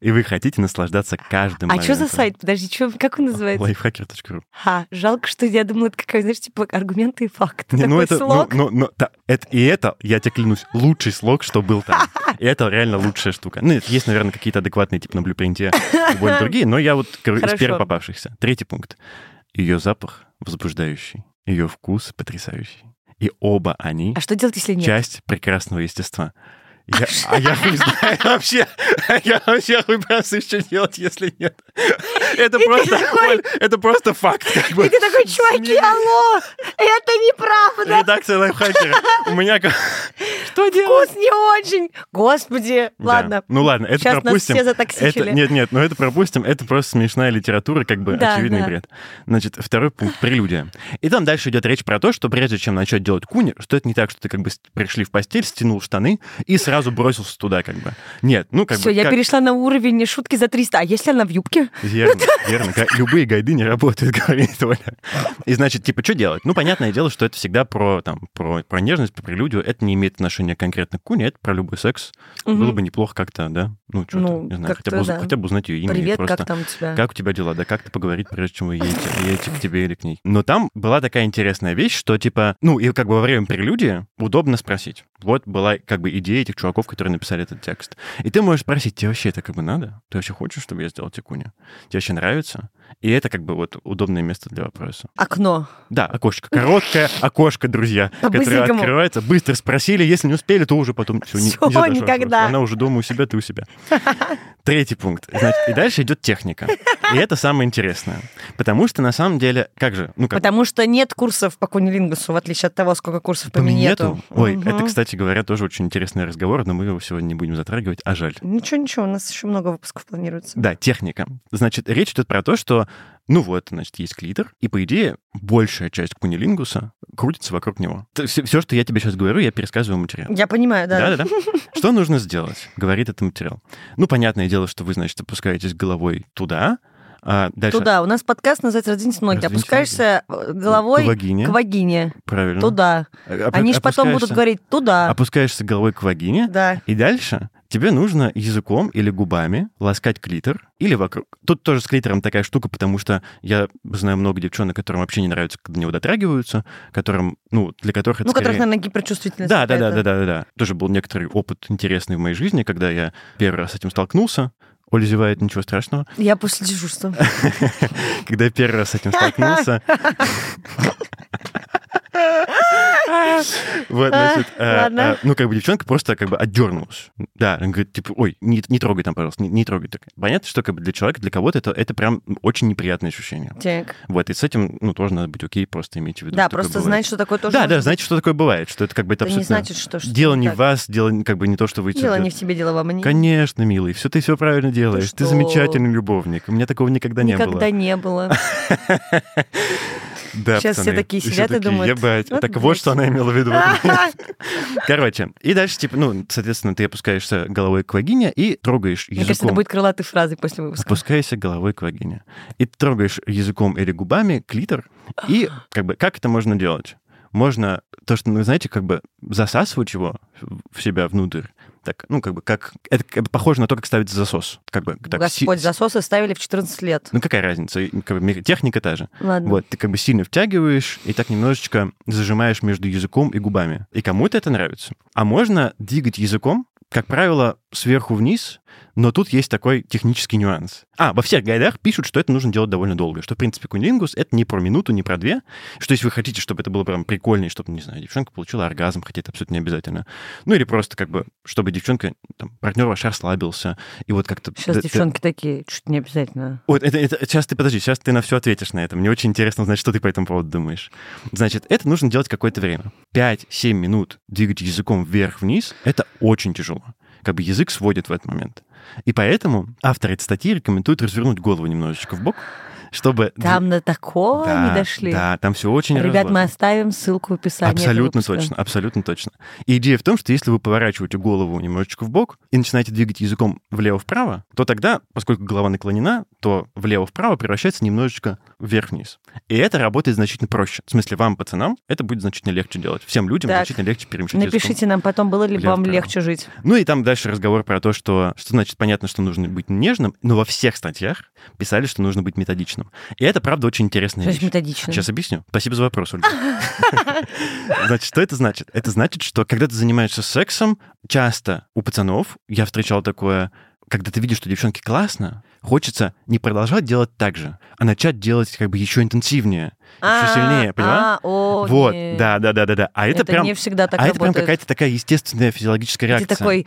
Speaker 1: И вы хотите наслаждаться каждым
Speaker 2: А что за
Speaker 1: моментом.
Speaker 2: сайт? Подожди, чё, как он называется?
Speaker 1: Lifehacker.ru.
Speaker 2: Ха, жалко, что я думала, это какая, знаешь, типа аргументы и факты.
Speaker 1: Не, ну это, ну,
Speaker 2: слог.
Speaker 1: ну, ну, та- это, и это, я тебе клянусь, лучший слог, что был там. И это реально лучшая штука. Ну, есть, наверное, какие-то адекватные, типа на блюпринте, другие, но я вот из первых попавшихся. Третий пункт. Ее запах возбуждающий, ее вкус потрясающий. И оба они
Speaker 2: А что делать, если нет?
Speaker 1: часть прекрасного естества. Я, а я хуй знаю вообще. Я вообще хуй просто что делать, если нет. Это просто,
Speaker 2: такой-
Speaker 1: это просто факт. Как бы.
Speaker 2: И ты такой, чуваки, алло, это неправда,
Speaker 1: Редакция лайфхакера. У меня... Что делать?
Speaker 2: вкус не очень. Господи,
Speaker 1: Да.
Speaker 2: ладно.
Speaker 1: Ну ладно, это
Speaker 2: Сейчас нас
Speaker 1: пропустим.
Speaker 2: все
Speaker 1: Это, нет, нет, но это пропустим. Это просто смешная литература, как бы
Speaker 2: Да,
Speaker 1: очевидный
Speaker 2: да.
Speaker 1: бред. Значит, второй пункт — прелюдия. И там дальше идет речь про то, что прежде чем начать делать куни, что это не так, что ты как бы пришли в постель, стянул штаны и сразу бросился туда, как бы. Нет, ну как
Speaker 2: Все,
Speaker 1: бы...
Speaker 2: я
Speaker 1: как-
Speaker 2: перешла на уровень шутки за 300. А если она в юбке?
Speaker 1: Верно, верно. Любые гайды не работают, говорит Оля. И значит, типа, что делать? Ну, понятное дело, что это всегда про, там, про, про нежность, про прелюдию. Это не имеет отношения конкретно к куне, это про любой секс. Было бы неплохо как-то, да? Ну, что-то,
Speaker 2: Ну,
Speaker 1: не знаю, хотя бы,
Speaker 2: да.
Speaker 1: хотя бы узнать ее имя.
Speaker 2: Привет,
Speaker 1: просто...
Speaker 2: как там у тебя?
Speaker 1: Как у тебя дела? Да как-то поговорить, прежде чем вы едете, едете к тебе или к ней. Но там была такая интересная вещь, что типа, ну, и как бы во время прелюдии удобно спросить. Вот была как бы идея этих чуваков, которые написали этот текст. И ты можешь спросить, тебе вообще это как бы надо? Ты вообще хочешь, чтобы я сделал тикуни? Тебе вообще нравится? И это как бы вот удобное место для вопроса.
Speaker 2: Окно.
Speaker 1: Да, окошко. Короткое окошко, друзья, которое открывается. Быстро спросили, если не успели, то уже потом все, не,
Speaker 2: Всё,
Speaker 1: не задашь
Speaker 2: никогда.
Speaker 1: вопрос. Она уже дома у себя, ты у себя. Третий пункт. Значит, и дальше идет техника. И это самое интересное. Потому что на самом деле, как же, ну как,
Speaker 2: Потому что нет курсов по кунилингусу, в отличие от того, сколько курсов по,
Speaker 1: по
Speaker 2: минету.
Speaker 1: минету. Ой,
Speaker 2: Мгм.
Speaker 1: это, кстати говоря, тоже очень интересный разговор, но мы его сегодня не будем затрагивать, а жаль.
Speaker 2: Ничего, ничего, у нас еще много выпусков планируется.
Speaker 1: Да, техника. Значит, речь идет про то, что, ну вот, значит, есть клитор, и, по идее, большая часть кунилингуса крутится вокруг него. Все, что я тебе сейчас говорю, я пересказываю материал.
Speaker 2: Я понимаю, да.
Speaker 1: Да-да-да. Что нужно сделать, говорит этот материал. Ну, понятное дело, что вы, значит, опускаетесь головой туда, а дальше
Speaker 2: Туда. У нас подкаст называется «Раздвиньте ноги». Ты
Speaker 1: «Раздвиньте
Speaker 2: опускаешься э, головой
Speaker 1: к вагине.
Speaker 2: к вагине.
Speaker 1: Правильно.
Speaker 2: Туда.
Speaker 1: Опу-
Speaker 2: Они же потом будут говорить «туда».
Speaker 1: Опускаешься головой к вагине,
Speaker 2: Да.
Speaker 1: и дальше тебе нужно языком или губами ласкать клитор или вокруг. Тут тоже с клитором такая штука, потому что я знаю много девчонок, которым вообще не нравится, когда до него дотрагиваются, которым, ну, для которых это
Speaker 2: Ну, которых,
Speaker 1: скорее...
Speaker 2: наверное, гиперчувствительность
Speaker 1: Да, да, да, да, да, да, да. Тоже был некоторый опыт интересный в моей жизни, когда я первый раз с этим столкнулся. Оля зевает, ничего страшного.
Speaker 2: Я после дежурства.
Speaker 1: Когда я первый раз с этим столкнулся... Вот, значит, э,
Speaker 2: Ладно.
Speaker 1: э, ну, как бы девчонка просто как бы отдернулась. Да, она говорит, типа, ой, не, не трогай там, пожалуйста, не, не трогай. Так, понятно, что как бы для человека, для кого-то это, это прям очень неприятное ощущение.
Speaker 2: Так.
Speaker 1: Вот, и с этим, ну, тоже надо быть окей, просто имейте в виду,
Speaker 2: Да, просто знать, что такое тоже
Speaker 1: Да, да, знаете, что такое бывает, что это как бы это
Speaker 2: Это не
Speaker 1: абсолютно...
Speaker 2: значит, что
Speaker 1: Дело
Speaker 2: не
Speaker 1: в вас, дело как бы не то, что вы...
Speaker 2: Дело не в тебе, дело во мне.
Speaker 1: Конечно, милый, все ты все правильно делаешь. Ты, замечательный любовник. У меня такого никогда, не было.
Speaker 2: Никогда не было.
Speaker 1: Да,
Speaker 2: Сейчас все
Speaker 1: пацаны.
Speaker 2: такие
Speaker 1: Все
Speaker 2: сидят и
Speaker 1: такие,
Speaker 2: думают,
Speaker 1: Ебать.
Speaker 2: вот
Speaker 1: так вот,
Speaker 2: блядь.
Speaker 1: что она имела в виду. Короче, и дальше, типа, ну, соответственно, ты опускаешься головой к вагине и трогаешь
Speaker 2: Мне кажется, это
Speaker 1: языком.
Speaker 2: будет крылатой фразой после выпуска.
Speaker 1: Опускайся головой к вагине. И трогаешь языком или губами клитор. И как бы как это можно делать? Можно то, что, ну, знаете, как бы засасывать его в себя внутрь. Так, ну, как бы, как... Это как бы похоже на то, как ставить засос. Как бы, так, си-
Speaker 2: Господь, засосы ставили в 14 лет.
Speaker 1: Ну, какая разница? Как бы, техника та же.
Speaker 2: Ладно.
Speaker 1: Вот, ты как бы сильно втягиваешь и так немножечко зажимаешь между языком и губами. И кому-то это нравится. А можно двигать языком, как правило, сверху вниз, но тут есть такой технический нюанс. А, во всех гайдах пишут, что это нужно делать довольно долго, что, в принципе, кунилингус — это не про минуту, не про две, что если вы хотите, чтобы это было прям прикольно, и чтобы, не знаю, девчонка получила оргазм, хотя это абсолютно не обязательно. Ну или просто как бы, чтобы девчонка, там, партнер ваш расслабился, и вот как-то...
Speaker 2: Сейчас
Speaker 1: д- д-
Speaker 2: девчонки такие, чуть не обязательно.
Speaker 1: вот это, это- сейчас ты подожди, сейчас ты на все ответишь на это. Мне очень интересно знать, что ты по этому поводу думаешь. Значит, это нужно делать какое-то время. 5-7 минут двигать языком вверх-вниз — это очень тяжело. Как бы язык сводит в этот момент. И поэтому автор этой статьи рекомендует развернуть голову немножечко в бок, чтобы...
Speaker 2: Там на такое
Speaker 1: да,
Speaker 2: не дошли.
Speaker 1: Да, там все очень
Speaker 2: Ребят, мы
Speaker 1: разложено.
Speaker 2: оставим ссылку в описании.
Speaker 1: Абсолютно точно, абсолютно точно. И идея в том, что если вы поворачиваете голову немножечко в бок и начинаете двигать языком влево-вправо, то тогда, поскольку голова наклонена, то влево-вправо превращается немножечко вверх-вниз. И это работает значительно проще. В смысле, вам, пацанам, это будет значительно легче делать. Всем людям
Speaker 2: Так.
Speaker 1: значительно легче перемещать.
Speaker 2: Напишите нам потом, было ли вам легче жить.
Speaker 1: Ну и там дальше разговор про то, что, что значит понятно, что нужно быть нежным, но во всех статьях писали, что нужно быть методичным. И это, правда, очень интересная
Speaker 2: Значит,
Speaker 1: вещь.
Speaker 2: методично.
Speaker 1: Сейчас объясню. Спасибо за вопрос, Ольга. Значит, что это значит? Это значит, что когда ты занимаешься сексом, часто у пацанов, я встречал такое, когда ты видишь, что девчонки классно, хочется не продолжать делать так же, а начать делать как бы еще интенсивнее, еще сильнее, поняла?
Speaker 2: А, о,
Speaker 1: Вот, да, да, да, да, да. А это, прям, а это прям какая-то такая естественная физиологическая
Speaker 2: Ты
Speaker 1: реакция.
Speaker 2: такой,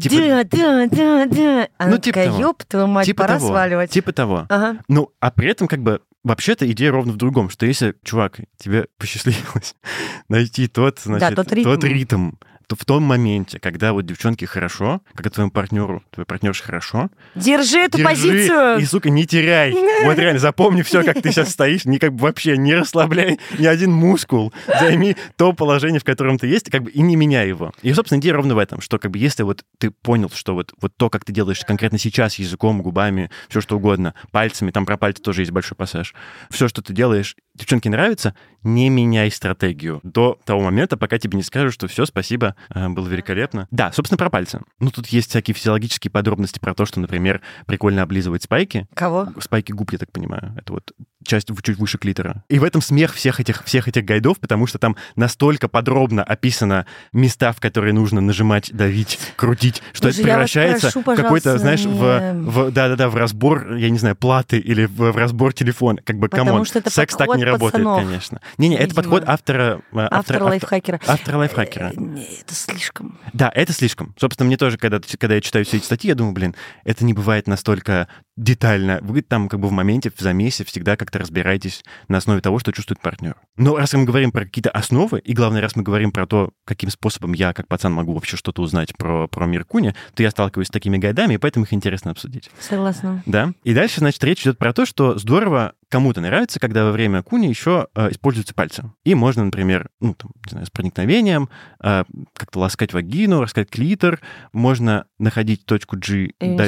Speaker 1: Типа-
Speaker 2: да, да, да, да.
Speaker 1: Ну, типа
Speaker 2: ёб твою мать,
Speaker 1: типа
Speaker 2: пора сваливать.
Speaker 1: Типа того. Ну, а при этом как бы вообще-то идея ровно в другом, что если, чувак, тебе посчастливилось найти тот, значит,
Speaker 2: тот ритм.
Speaker 1: ритм, то в том моменте, когда вот девчонке хорошо, когда твоему партнеру, твоей партнерше хорошо,
Speaker 2: Держи эту
Speaker 1: держи
Speaker 2: позицию.
Speaker 1: и, сука, не теряй. Вот реально, запомни все, как ты сейчас стоишь, не как бы вообще не расслабляй ни один мускул, займи то положение, в котором ты есть, как бы и не меняй его. И, собственно, идея ровно в этом, что как бы если вот ты понял, что вот, вот то, как ты делаешь конкретно сейчас языком, губами, все что угодно, пальцами, там про пальцы тоже есть большой пассаж, все, что ты делаешь, девчонке нравится, не меняй стратегию до того момента, пока тебе не скажут, что все, спасибо, э, было великолепно. Да, собственно, про пальцы. Ну, тут есть всякие физиологические подробности про то, что, например, прикольно облизывать спайки,
Speaker 2: Кого?
Speaker 1: спайки губ, я так понимаю. Это вот часть чуть выше клитора. И в этом смех всех этих, всех этих гайдов, потому что там настолько подробно описано места, в которые нужно нажимать, давить, крутить, что
Speaker 2: Боже,
Speaker 1: это превращается
Speaker 2: прошу,
Speaker 1: в какой-то, знаешь,
Speaker 2: не-
Speaker 1: в, в- да-да-да, в разбор, я не знаю, платы или в, в разбор телефона. Как бы,
Speaker 2: Потому come on,
Speaker 1: секс так не работает,
Speaker 2: пацанов.
Speaker 1: конечно. Не-не, это подход автора... э,
Speaker 2: Автор
Speaker 1: автора-
Speaker 2: лайфхакера.
Speaker 1: Автора лайфхакера.
Speaker 2: Э, не, Это слишком.
Speaker 1: Да, это слишком. Собственно, мне тоже, когда, когда я читаю все эти статьи, я думаю, блин, это не бывает настолько детально. Вы там как бы в моменте, в замесе всегда как-то разбираетесь на основе того, что чувствует партнер. Но раз мы говорим про какие-то основы, и главное, раз мы говорим про то, каким способом я, как пацан, могу вообще что-то узнать про, про мир Куни, то я сталкиваюсь с такими гайдами, и поэтому их интересно обсудить.
Speaker 2: Согласна.
Speaker 1: Да. И дальше, значит, речь идет про то, что здорово кому-то нравится, когда во время куни еще э, используются пальцы. И можно, например, ну, там, не знаю, с проникновением э, как-то ласкать вагину, раскать клитор. Можно находить точку G, да,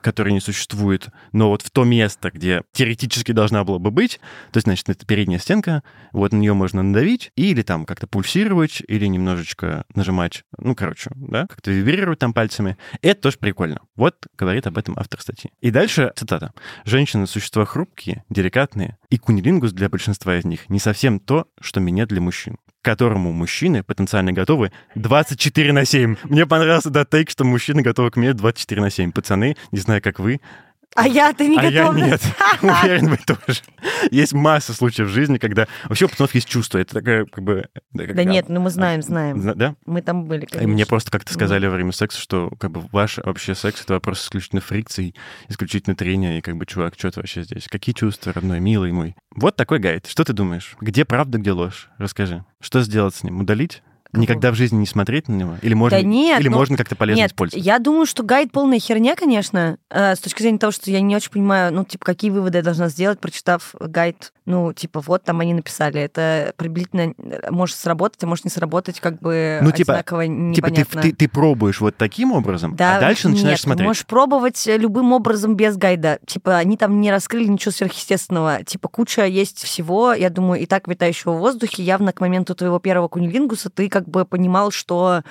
Speaker 1: которая не существует, но вот в то место, где теоретически должна была бы быть, то есть, значит, это передняя стенка, вот на нее можно надавить или там как-то пульсировать, или немножечко нажимать, ну, короче, да, как-то вибрировать там пальцами. Это тоже прикольно. Вот говорит об этом автор статьи. И дальше цитата. «Женщины — существа хрупкие, деликатные, и кунилингус для большинства из них не совсем то, что меня для мужчин». которому мужчины потенциально готовы 24 на 7. Мне понравился этот тейк, что мужчины готовы к мне 24 на 7. Пацаны, не знаю, как вы,
Speaker 2: а я-то не
Speaker 1: а я
Speaker 2: готова.
Speaker 1: нет. Уверен, вы тоже. Есть масса случаев в жизни, когда вообще у пацанов есть чувство. Это такая, как бы...
Speaker 2: Да нет, ну мы знаем, знаем.
Speaker 1: Зна- Да?
Speaker 2: Мы там были,
Speaker 1: И
Speaker 2: конечно.
Speaker 1: мне просто как-то сказали во время секса, что как бы ваш вообще секс — это вопрос исключительно фрикций, исключительно трения, и как бы, чувак, что ты вообще здесь? Какие чувства, родной, милый мой? Вот такой гайд. Что ты думаешь? Где правда, где ложь? Расскажи. Что сделать с ним? Удалить? Никогда в жизни не смотреть на него? Или можно,
Speaker 2: Да нет,
Speaker 1: или
Speaker 2: ну,
Speaker 1: можно как-то полезно
Speaker 2: Нет,
Speaker 1: использовать?
Speaker 2: я думаю, что гайд полная херня, конечно, э, с точки зрения того, что я не очень понимаю, ну, типа, какие выводы я должна сделать, прочитав гайд. Ну, типа, вот там они написали. Это приблизительно э, может сработать, а может не сработать, как бы
Speaker 1: Ну, типа-
Speaker 2: одинаково
Speaker 1: Типа ты,
Speaker 2: непонятно.
Speaker 1: ты, ты пробуешь вот таким образом,
Speaker 2: Да,
Speaker 1: а дальше начинаешь
Speaker 2: нет,
Speaker 1: смотреть.
Speaker 2: Ты можешь пробовать э, любым образом без гайда. Типа, они там не раскрыли ничего сверхъестественного. Типа, куча есть всего, я думаю, и так витающего в воздухе. Явно к моменту твоего первого кунилингуса ты как бы понимал, что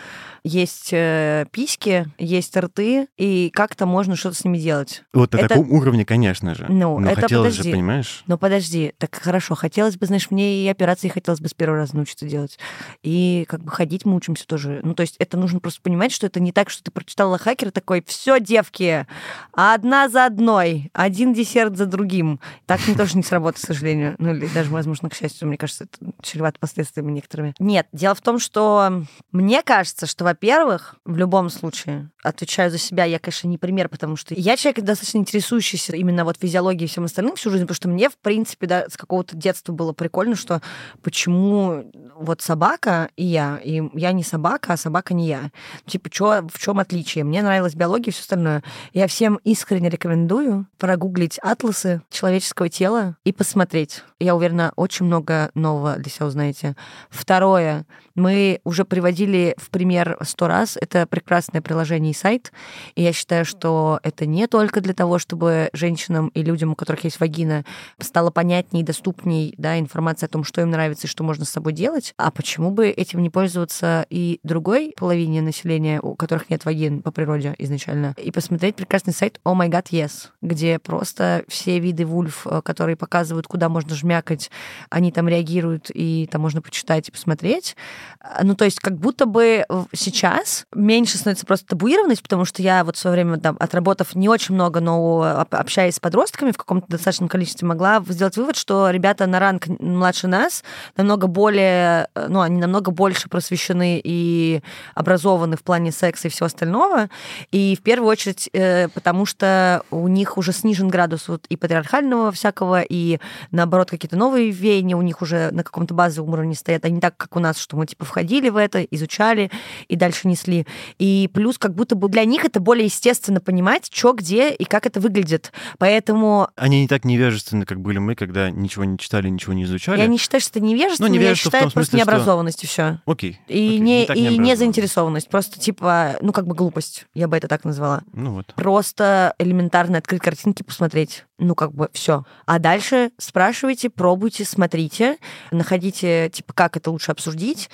Speaker 2: есть э, письки, есть рты, и как-то можно что-то с ними делать.
Speaker 1: Вот на
Speaker 2: это-
Speaker 1: таком уровне, конечно же.
Speaker 2: Ну,
Speaker 1: Но
Speaker 2: это
Speaker 1: хотелось
Speaker 2: подожди.
Speaker 1: же, понимаешь?
Speaker 2: Но подожди, так хорошо, хотелось бы, знаешь, мне и операции хотелось бы с первого раза научиться делать. И как бы ходить мы учимся тоже. Ну, то есть это нужно просто понимать, что это не так, что ты прочитала хакер такой, все, девки, одна за одной, один десерт за другим. Так не тоже не сработает, к сожалению. Ну, или даже, возможно, к счастью, мне кажется, это чревато последствиями некоторыми. Нет, дело в том, что мне кажется, что, во-первых, в любом случае, отвечаю за себя, я, конечно, не пример, потому что я человек достаточно интересующийся именно вот физиологией и всем остальным всю жизнь, потому что мне, в принципе, да, с какого-то детства было прикольно, что почему вот собака и я, и я не собака, а собака не я. Типа, чё, в чем отличие? Мне нравилась биология и все остальное. Я всем искренне рекомендую прогуглить атласы человеческого тела и посмотреть. Я уверена, очень много нового для себя узнаете. Второе, мы уже приводили в пример сто раз. Это прекрасное приложение и сайт. И я считаю, что это не только для того, чтобы женщинам и людям, у которых есть вагина, стало понятней и доступней да, информация о том, что им нравится и что можно с собой делать. А почему бы этим не пользоваться и другой половине населения, у которых нет вагин по природе изначально, и посмотреть прекрасный сайт Oh My God Yes, где просто все виды вульф, э, которые показывают, куда можно жмякать, они там реагируют, и там можно почитать и посмотреть. Ну, то есть как будто бы сейчас меньше становится просто табуированность, потому что я вот в свое время, там, отработав не очень много, но об- общаясь с подростками в каком-то достаточном количестве, могла сделать вывод, что ребята на ранг младше нас намного более, э, ну, они намного больше просвещены и образованы в плане секса и всего остального. И в первую очередь, э, потому что у них уже снижен градус вот и патриархального всякого, и наоборот, какие-то новые веяния у них уже на каком-то базовом уровне стоят, а не так, как у нас, что мы типа входили в это, изучали и дальше несли. И плюс как будто бы для них это более естественно понимать, что, где и как это выглядит. Поэтому
Speaker 1: Они не так невежественны, как были мы, когда ничего не читали, ничего не изучали.
Speaker 2: я не считаю, что это невежество,
Speaker 1: Ну,
Speaker 2: я считаю это просто
Speaker 1: смысле, что-
Speaker 2: необразованность и все.
Speaker 1: Окей.
Speaker 2: И,
Speaker 1: окей,
Speaker 2: не,
Speaker 1: так
Speaker 2: и не заинтересованность, просто типа, ну как бы глупость, я бы это так назвала.
Speaker 1: Ну вот.
Speaker 2: Просто элементарно открыть картинки, посмотреть. Ну, как бы все. А дальше спрашивайте, пробуйте, смотрите, находите, типа, как это лучше обсудить,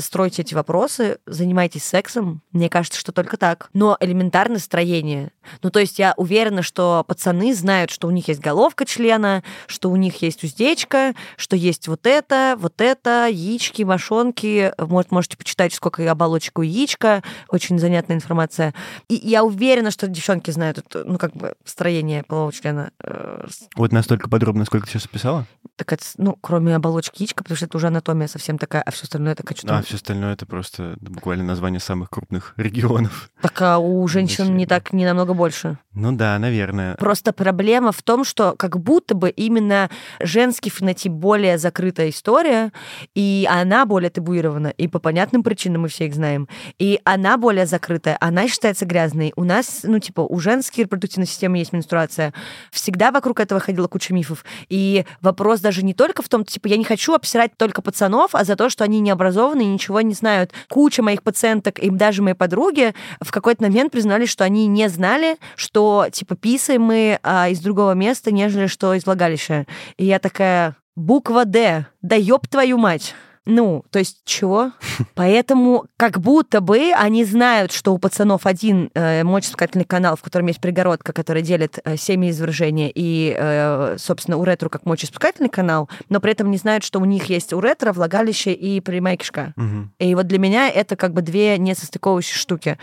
Speaker 2: стройте эти вопросы, занимайтесь сексом. Мне кажется, что только так. Но элементарное строение. Ну, то есть я уверена, что пацаны знают, что у них есть головка члена, что у них есть уздечка, что есть вот это, вот это, яички, мошонки. Вот можете почитать, сколько оболочек у яичка. Очень занятная информация. И я уверена, что девчонки знают, это, ну, как бы, строение полового члена. Э,
Speaker 1: Вот настолько подробно, сколько ты сейчас описала?
Speaker 2: Так это, ну, кроме оболочки яичка, потому что это уже анатомия совсем такая, а все остальное такая что-то...
Speaker 1: А все остальное это просто буквально название самых крупных регионов.
Speaker 2: Так а у женщин не так, не намного больше.
Speaker 1: Ну да, наверное.
Speaker 2: Просто проблема в том, что как будто бы именно женский фенотип более закрытая история, и она более табуирована, и по понятным причинам мы все их знаем. И она более закрытая, она считается грязной. У нас, ну, типа, у женской репродуктивной системы есть менструация. Всегда вокруг этого ходила куча мифов. И вопрос даже не только в том, типа, я не хочу обсирать только пацанов, а за то, что они не образованы и ничего не знают. Куча моих пациенток и даже мои подруги в какой-то момент признались, что они не знали, что, типа, писаем мы а, из другого места, нежели что из влагалища. И я такая, буква «Д», да ёб твою мать. Ну, то есть чего? Поэтому как будто бы они знают, что у пацанов один э, мочеиспускательный канал, в котором есть пригородка, которая делит э, семяизвержения, и, э, собственно, уретру как мочеиспускательный канал, но при этом не знают, что у них есть уретра, влагалище и прямая кишка.
Speaker 1: Мгм.
Speaker 2: И вот для меня это как бы две несостыковывающие штуки.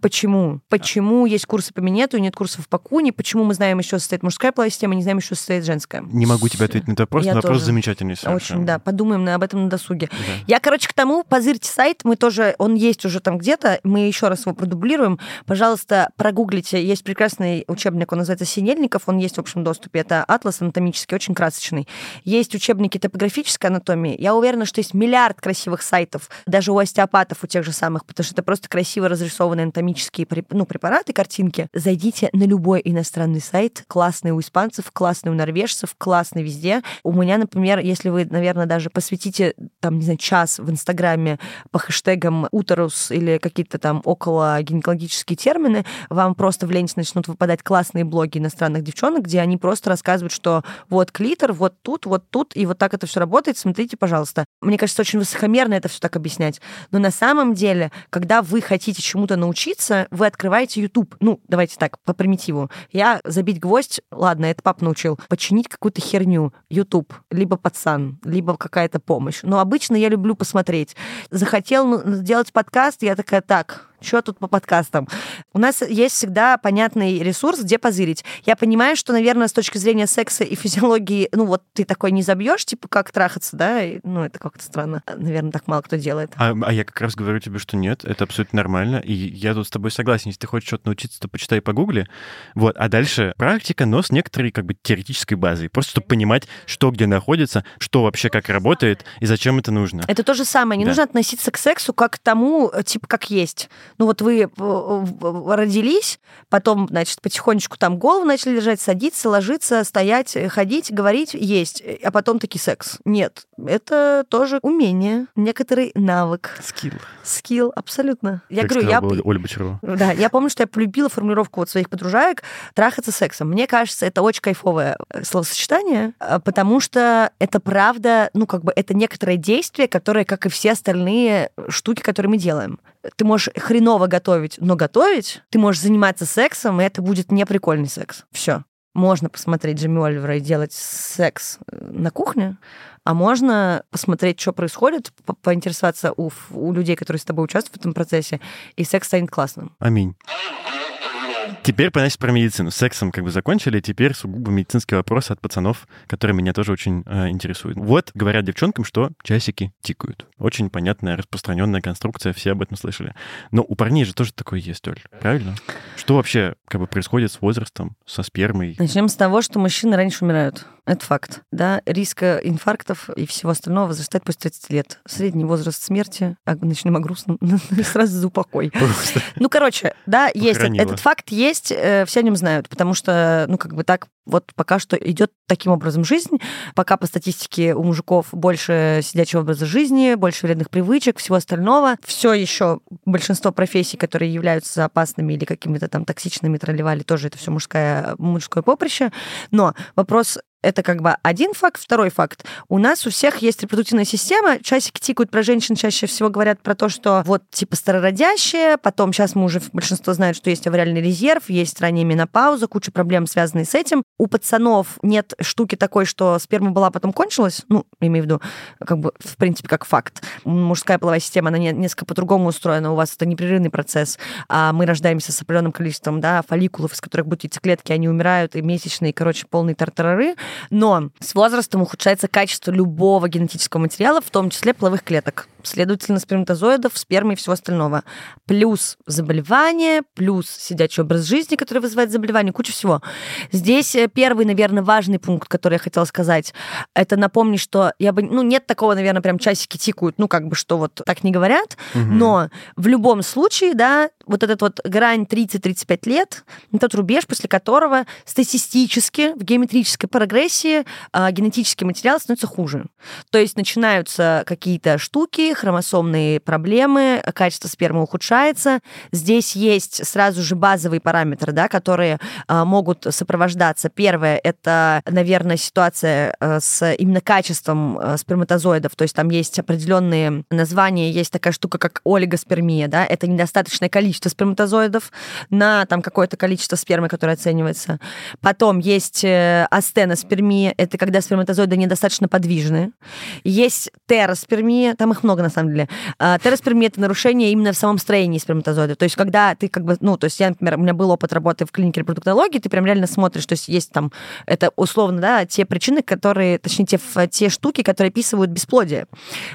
Speaker 2: Почему? Почему есть курсы по минету нет курсов по куни? Почему мы знаем, еще состоит мужская половая система, не знаем, еще состоит женская?
Speaker 1: Не могу тебе ответить на этот вопрос,
Speaker 2: Я
Speaker 1: но вопрос
Speaker 2: тоже.
Speaker 1: замечательный
Speaker 2: Очень,
Speaker 1: совершенно.
Speaker 2: да. Подумаем на- об этом на досуге.
Speaker 1: Да.
Speaker 2: Я, короче, к тому, позырьте сайт, мы тоже, он есть уже там где-то, мы еще раз его продублируем. Пожалуйста, прогуглите, есть прекрасный учебник, он называется «Синельников», он есть в общем доступе, это атлас анатомический, очень красочный. Есть учебники топографической анатомии. Я уверена, что есть миллиард красивых сайтов, даже у остеопатов, у тех же самых, потому что это просто красиво разрисованные анатомические ну, препараты, картинки. Зайдите на любой иностранный сайт, классный у испанцев, классный у норвежцев, классный везде. У меня, например, если вы, наверное, даже посвятите, там, не знаю, час в Инстаграме по хэштегам утерус или какие-то там около гинекологические термины, вам просто в ленте начнут выпадать классные блоги иностранных девчонок, где они просто рассказывают, что вот клитор, вот тут, вот тут, и вот так это все работает, смотрите, пожалуйста. Мне кажется, очень высокомерно это все так объяснять. Но на самом деле, когда вы хотите чему-то научиться, вы открываете YouTube. Ну, давайте так, по примитиву. Я забить гвоздь, ладно, это пап научил. Починить какую-то херню. YouTube. Либо пацан, либо какая-то помощь. Но обычно я люблю посмотреть. Захотел ну, сделать подкаст, я такая, так, что тут по подкастам? У нас есть всегда понятный ресурс, где позырить. Я понимаю, что, наверное, с точки зрения секса и физиологии, ну вот ты такой не забьешь, типа, как трахаться, да? И, ну, это как-то странно. Наверное, так мало кто делает.
Speaker 1: А, а я как раз говорю тебе, что нет, это абсолютно нормально, и я тут с тобой согласен. Если ты хочешь что-то научиться, то почитай по гугле. Вот, а дальше практика, но с некоторой как бы теоретической базой, просто чтобы понимать, что где находится, что вообще как работает и зачем это нужно.
Speaker 2: Это то же самое. Не
Speaker 1: Да.
Speaker 2: нужно относиться к сексу как к тому, типа, как есть. Ну вот вы э, родились, потом, значит, потихонечку там голову начали держать, садиться, ложиться, стоять, э, ходить, говорить, есть. Э, А потом таки секс. Нет. Это тоже умение, некоторый навык,
Speaker 1: Скилл.
Speaker 2: скилл, абсолютно. Я
Speaker 1: как
Speaker 2: говорю, я...
Speaker 1: Оля Бочарова.
Speaker 2: Да, я помню, что я полюбила формулировку вот своих подружаек «трахаться сексом». Мне кажется, это очень кайфовое словосочетание, потому что это правда, ну, как бы это некоторое действие, которое, как и все остальные штуки, которые мы делаем. Ты можешь хреново готовить, но готовить, ты можешь заниматься сексом, и это будет не прикольный секс. Все. Можно посмотреть Джимми Оливера и делать секс э, на кухне, а можно посмотреть, что происходит, по- поинтересоваться у, у людей, которые с тобой участвуют в этом процессе, и секс станет классным.
Speaker 1: Аминь. Теперь, понятно, про медицину. С сексом как бы закончили, теперь сугубо медицинский вопрос от пацанов, который меня тоже очень э, интересует. Вот говорят девчонкам, что часики тикают. Очень понятная, распространенная конструкция, все об этом слышали. Но у парней же тоже такое есть, Оль, правильно? Что вообще как бы происходит с возрастом, со спермой?
Speaker 2: Начнем с того, что мужчины раньше умирают. Это факт. Да, риск инфарктов и всего остального возрастает после 30 лет. Средний возраст смерти, а начнем о грустном, сразу за упокой. Ну, короче, да, есть этот факт, есть, э, все о нем знают, потому что, ну, как бы так вот пока что идет таким образом жизнь. Пока по статистике у мужиков больше сидячего образа жизни, больше вредных привычек, всего остального. Все еще большинство профессий, которые являются опасными или какими-то там токсичными, тролливали, тоже это все мужское, мужское поприще. Но вопрос это как бы один факт. Второй факт. У нас у всех есть репродуктивная система. Часики тикают про женщин, чаще всего говорят про то, что вот типа старородящие, потом сейчас мы уже большинство знают, что есть авриальный резерв, есть ранняя менопауза, куча проблем, связанные с этим. У пацанов нет штуки такой, что сперма была, потом кончилась. Ну, имею в виду, как бы, в принципе, как факт. Мужская половая система, она не- несколько по-другому устроена. У вас это непрерывный процесс. А мы рождаемся с определенным количеством да, фолликулов, из которых будут яйцеклетки, они умирают, и месячные, короче, полные тартарары. Но с возрастом ухудшается качество любого генетического материала, в том числе половых клеток. Следовательно, сперматозоидов, спермы и всего остального. Плюс заболевания, плюс сидячий образ жизни, который вызывает заболевания, куча всего. Здесь э, первый, наверное, важный пункт, который я хотела сказать, это напомнить, что я бы, ну, нет такого, наверное, прям часики тикают, ну, как бы, что вот так не говорят, но в любом случае, да, вот этот вот грань 30-35 лет, тот рубеж, после которого статистически в геометрической прогрессии а, генетический материал становится хуже. То есть начинаются какие-то штуки, штуки, хромосомные проблемы, качество спермы ухудшается. Здесь есть сразу же базовые параметры, да, которые а, могут сопровождаться. Первое — это, наверное, ситуация а, с именно качеством а, сперматозоидов, то есть там есть определенные названия, есть такая штука, как олигоспермия, да, это недостаточное количество сперматозоидов на там какое-то количество спермы, которое оценивается. Потом есть э, астеноспермия, это когда сперматозоиды недостаточно подвижны. Есть тероспермия, там их много на самом деле. А, тероспермия — это нарушение именно в самом строении сперматозоида. То есть когда ты как бы, ну, то есть я, например, у меня был опыт работы в клинике репродуктологии, ты прям реально смотришь, то есть есть там, это условно, да, те причины, которые, точнее, те, те штуки, которые описывают бесплодие,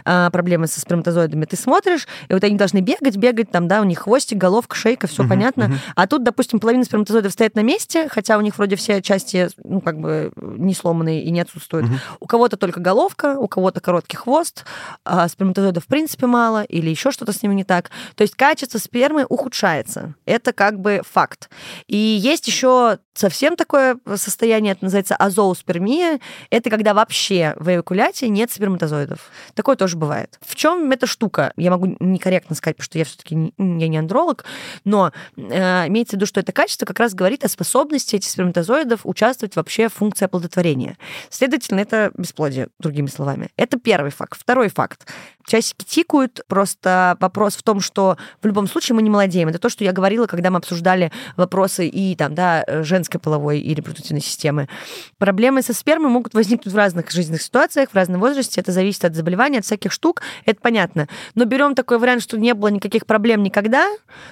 Speaker 2: а, проблемы со сперматозоидами. Ты смотришь, и вот они должны бегать, бегать, там, да, у них хвостик, головка, шейка, все uh-huh, понятно. Uh-huh. А тут, допустим, половина сперматозоидов стоит на месте, хотя у них вроде все части, ну, как бы не сломанные и не отсутствуют. Uh-huh. У кого-то только головка, у кого-то короткий хвост, а сперматозоидов в принципе мало, или еще что-то с ними не так. То есть качество спермы ухудшается. Это как бы факт. И есть еще совсем такое состояние, это называется азоуспермия. Это когда вообще в эякуляте нет сперматозоидов. Такое тоже бывает. В чем эта штука? Я могу некорректно сказать, потому что я все-таки не, я не андролог, но э, имеется в виду, что это качество как раз говорит о способности этих сперматозоидов участвовать вообще в функции оплодотворения. Следовательно, это бесплодие, другими словами. Это первый факт. Второй факт. Часики тикают, просто вопрос в том, что в любом случае мы не молодеем. Это то, что я говорила, когда мы обсуждали вопросы и там, да, женской половой и репродуктивной системы. Проблемы со спермой могут возникнуть в разных жизненных ситуациях, в разном возрасте. Это зависит от заболевания, от всяких штук. Это понятно. Но берем такой вариант, что не было никаких проблем никогда,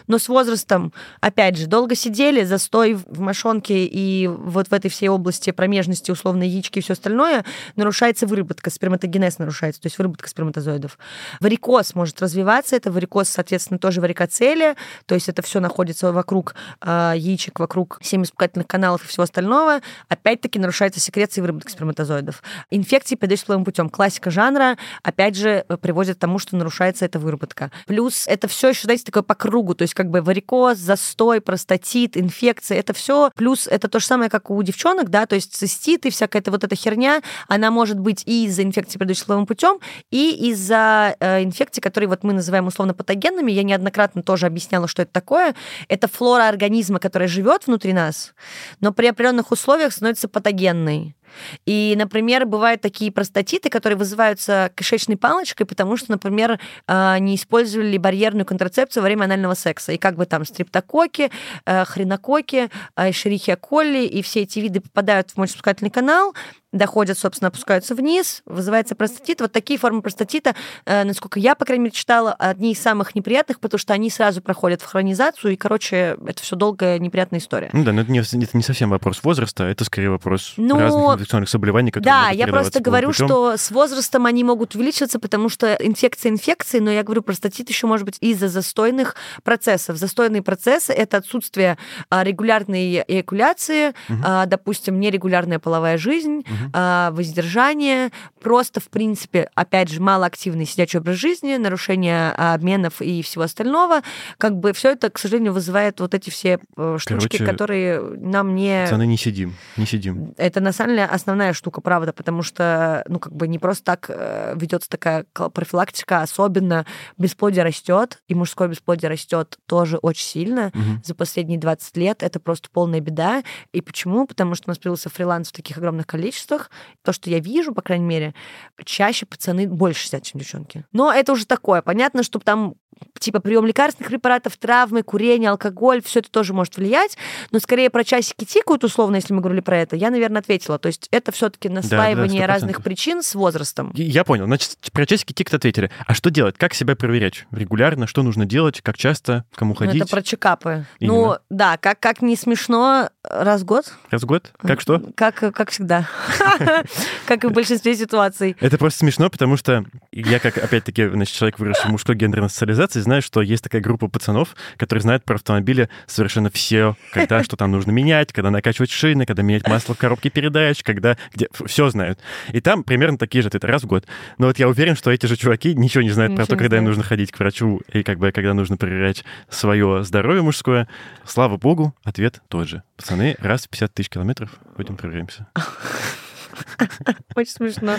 Speaker 2: но с возрастом, опять же, долго сидели, застой в мошонке и вот в этой всей области промежности, условно, яички и все остальное, нарушается выработка, сперматогенез нарушается, то есть выработка сперматозоидов. Варикоз может развиваться, это варикоз, соответственно, тоже варикоцелия, то есть это все находится вокруг э, яичек, вокруг семяиспускательных каналов и всего остального. Опять-таки нарушается секреция и выработка сперматозоидов. Инфекции половым путем. Классика жанра, опять же, приводит к тому, что нарушается эта выработка. Плюс это все еще, знаете, такое по кругу, то есть как бы варикоз, застой, простатит, инфекция, это все. Плюс это то же самое, как у девчонок, да, то есть циститы, всякая эта вот эта херня, она может быть и из-за инфекции, передающей половым путем, и из-за э, инфекции, которые вот мы называем условно патогенными. Я неоднократно тоже объясняла, что это такое. Это флора организма, которая живет внутри нас, но при определенных условиях становится патогенной. И, например, бывают такие простатиты, которые вызываются кишечной палочкой, потому что, например, а, не использовали барьерную контрацепцию во время анального секса. И как бы там стриптококи, э, хренококи, шерихия колли, и все эти виды попадают в мочеспускательный канал, доходят, собственно, опускаются вниз, вызывается простатит. Вот такие формы простатита, э, насколько я, по крайней мере, читала, одни из самых неприятных, потому что они сразу проходят в хронизацию, и, короче, это все долгая неприятная история.
Speaker 1: Ну да, но это не, это не совсем вопрос возраста, это скорее вопрос ну, разных инфекционных заболеваний, которые
Speaker 2: Да, я просто говорю, путем. что с возрастом они могут увеличиваться, потому что инфекция инфекции, но я говорю, простатит еще может быть из-за застойных процессов. Застойные процессы — это отсутствие а, регулярной эякуляции, угу. допустим, нерегулярная половая жизнь, угу воздержание, просто, в принципе, опять же, малоактивный сидячий образ жизни, нарушение обменов и всего остального. Как бы все это, к сожалению, вызывает вот эти все э, штучки, Короче, которые нам не...
Speaker 1: Пацаны, не сидим, не сидим.
Speaker 2: Это, на самом деле, основная штука, правда, потому что, ну, как бы не просто так э, ведется такая профилактика, особенно бесплодие растет, и мужское бесплодие растет тоже очень сильно угу. за последние 20 лет. Это просто полная беда. И почему? Потому что у нас появился фриланс в таких огромных количествах, количествах. То, что я вижу, по крайней мере, чаще пацаны больше сидят, чем девчонки. Но это уже такое. Понятно, что там типа прием лекарственных препаратов, травмы, курение, алкоголь, все это тоже может влиять, но скорее про часики тикают, условно, если мы говорили про это, я, наверное, ответила. То есть это все-таки наслаивание да, да, разных причин с возрастом.
Speaker 1: Я понял. Значит, про часики тикают ответили. А что делать? Как себя проверять? Регулярно? Что нужно делать? Как часто? Кому ходить? Ну,
Speaker 2: это про чекапы. Именно. Ну, да, как, как не смешно, раз в год.
Speaker 1: Раз в год? Как что?
Speaker 2: Как, как всегда. Как и в большинстве ситуаций.
Speaker 1: Это просто смешно, потому что я, как, опять-таки, человек, выросший в мужской гендерной социализации, знаю, что есть такая группа пацанов, которые знают про автомобили совершенно все, когда что там нужно менять, когда накачивать шины, когда менять масло в коробке передач, когда... где Все знают. И там примерно такие же ответы раз в год. Но вот я уверен, что эти же чуваки ничего не знают ничего про то, когда им нужно ходить к врачу и как бы когда нужно проверять свое здоровье мужское. Слава богу, ответ тот же. Пацаны, раз в 50 тысяч километров ходим, проверяемся.
Speaker 2: Очень смешно.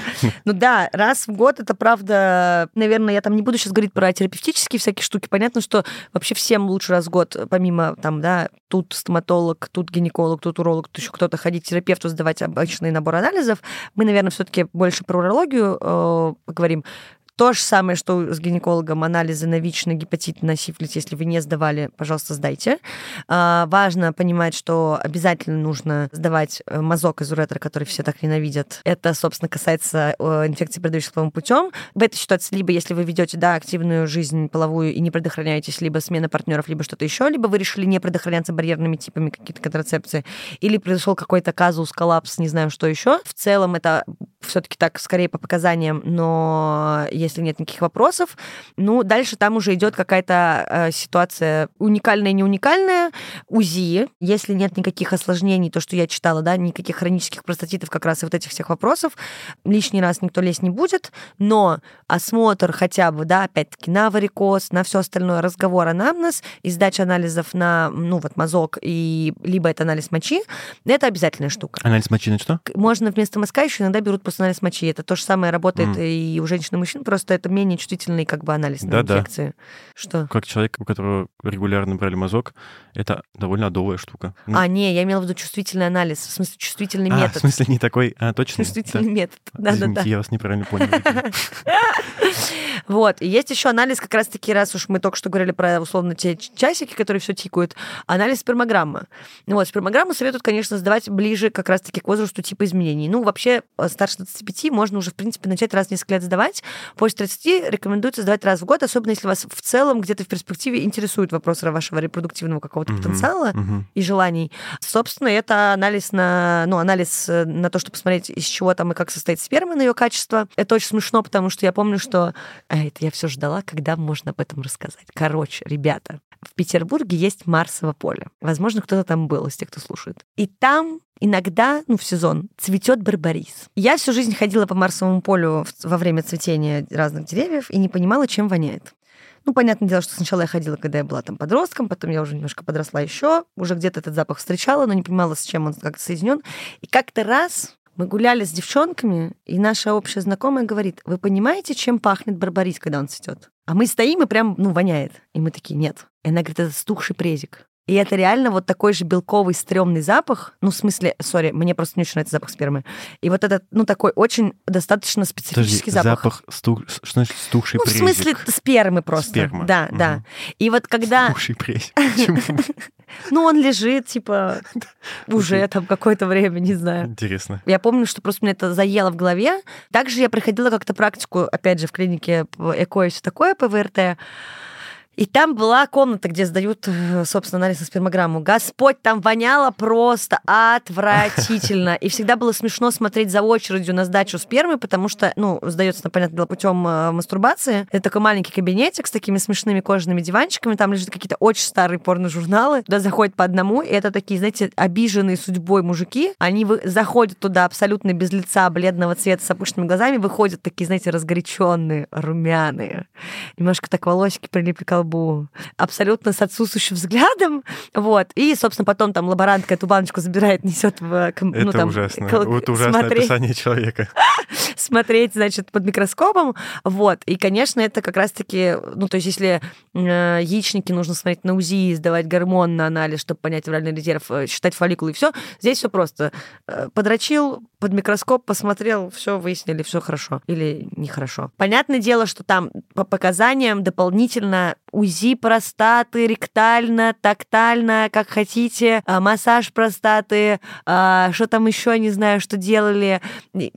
Speaker 2: Ну да, раз в год это правда, наверное, я там не буду сейчас говорить про терапевтические всякие штуки. Понятно, что вообще всем лучше раз в год, помимо там, да, тут стоматолог, тут гинеколог, тут уролог, тут еще кто-то ходить терапевту, сдавать обычный набор анализов. Мы, наверное, все-таки больше про урологию э, поговорим. То же самое, что с гинекологом анализы на ВИЧ, на гепатит, на сифилис. Если вы не сдавали, пожалуйста, сдайте. А, важно понимать, что обязательно нужно сдавать э, мазок из уретра, который все так ненавидят. Это, собственно, касается э, инфекции, передающихся половым путем. В этой ситуации либо если вы ведете да, активную жизнь половую и не предохраняетесь, либо смена партнеров, либо что-то еще, либо вы решили не предохраняться барьерными типами какие-то контрацепции, или произошел какой-то казус, коллапс, не знаю, что еще. В целом это все-таки так скорее по показаниям, но если нет никаких вопросов, ну, дальше там уже идет какая-то э, ситуация уникальная, не уникальная, УЗИ, если нет никаких осложнений, то, что я читала, да, никаких хронических простатитов, как раз и вот этих всех вопросов, лишний раз никто лезть не будет, но осмотр хотя бы, да, опять-таки на варикоз, на все остальное, разговор анамнез и сдача анализов на, ну, вот мазок и либо это анализ мочи, это обязательная штука.
Speaker 1: Анализ мочи на что?
Speaker 2: Можно вместо мазка еще иногда берут просто анализ мочи. Это то же самое работает mm. и у женщин и мужчин, просто это менее чувствительный как бы анализ на да, инфекции. Да. Что?
Speaker 1: Как человек, у которого регулярно брали мазок, это довольно адовая штука.
Speaker 2: Ну. А, не, я имела в виду чувствительный анализ, в смысле чувствительный
Speaker 1: а,
Speaker 2: метод.
Speaker 1: в смысле не такой, а, точно?
Speaker 2: Чувствительный да. метод,
Speaker 1: да-да-да. я вас неправильно понял.
Speaker 2: Вот. И есть еще анализ, как раз-таки, раз уж мы только что говорили про, условно, те часики, которые все тикают, анализ спермограммы. Вот, спермограмму советуют, конечно, сдавать ближе как раз-таки к возрасту типа изменений. Ну, вообще, э, старше 25 можно уже, в принципе, начать раз в несколько лет сдавать. После 30 рекомендуется сдавать раз в год, особенно если вас в целом где-то в перспективе интересует вопрос вашего репродуктивного какого-то uh-huh, потенциала uh-huh. и желаний. Собственно, это анализ на, ну, анализ э, на то, чтобы посмотреть, из чего там и как состоит сперма, на ее качество. Это очень смешно, потому что я помню, что а это я все ждала, когда можно об этом рассказать. Короче, ребята, в Петербурге есть Марсово поле. Возможно, кто-то там был из тех, кто слушает. И там иногда, ну, в сезон, цветет барбарис. Я всю жизнь ходила по Марсовому полю во время цветения разных деревьев и не понимала, чем воняет. Ну, понятное дело, что сначала я ходила, когда я была там подростком, потом я уже немножко подросла еще, уже где-то этот запах встречала, но не понимала, с чем он как соединен. И как-то раз мы гуляли с девчонками, и наша общая знакомая говорит, вы понимаете, чем пахнет барбарис, когда он цветет? А мы стоим и прям, ну, воняет. И мы такие, нет. И она говорит, это стухший презик. И это реально вот такой же белковый, стрёмный запах. Ну, в смысле, сори, мне просто не очень нравится запах спермы. И вот этот, ну, такой очень достаточно специфический
Speaker 1: Подожди,
Speaker 2: запах.
Speaker 1: запах стух... что значит стухший
Speaker 2: ну,
Speaker 1: презик?
Speaker 2: в смысле спермы просто.
Speaker 1: Сперма.
Speaker 2: Да, угу. да. И вот когда...
Speaker 1: Стухший презик. Почему?
Speaker 2: Ну, он лежит, типа, уже там какое-то время, не знаю.
Speaker 1: Интересно.
Speaker 2: Я помню, что просто мне это заело в голове. Также я проходила как-то практику, опять же, в клинике ЭКО и все такое, ПВРТ. И там была комната, где сдают, э, собственно, анализ на спермограмму. Господь, там воняло просто отвратительно. И всегда было смешно смотреть за очередью на сдачу спермы, потому что, ну, сдается, понятно дело, путем э, мастурбации. Это такой маленький кабинетик с такими смешными кожаными диванчиками. Там лежат какие-то очень старые порно-журналы. Туда заходят по одному, и это такие, знаете, обиженные судьбой мужики. Они заходят туда абсолютно без лица, бледного цвета, с опущенными глазами, выходят такие, знаете, разгоряченные, румяные. Немножко так волосики прилипли к лбу, абсолютно с отсутствующим взглядом, вот, и, собственно, потом там лаборантка эту баночку забирает, несет в...
Speaker 1: Ну, Это там, ужасно. К... Вот ужасное смотреть... описание человека.
Speaker 2: смотреть, значит, под микроскопом, вот, и, конечно, это как раз-таки, ну, то есть если э, яичники нужно смотреть на УЗИ, сдавать гормон на анализ, чтобы понять виральный резерв, э, считать фолликулы и все, здесь все просто. Э, подрочил, под микроскоп посмотрел, все выяснили, все хорошо или нехорошо. Понятное дело, что там по показаниям дополнительно УЗИ простаты, ректально, тактально, как хотите, а, массаж простаты, а, что там еще, не знаю, что делали.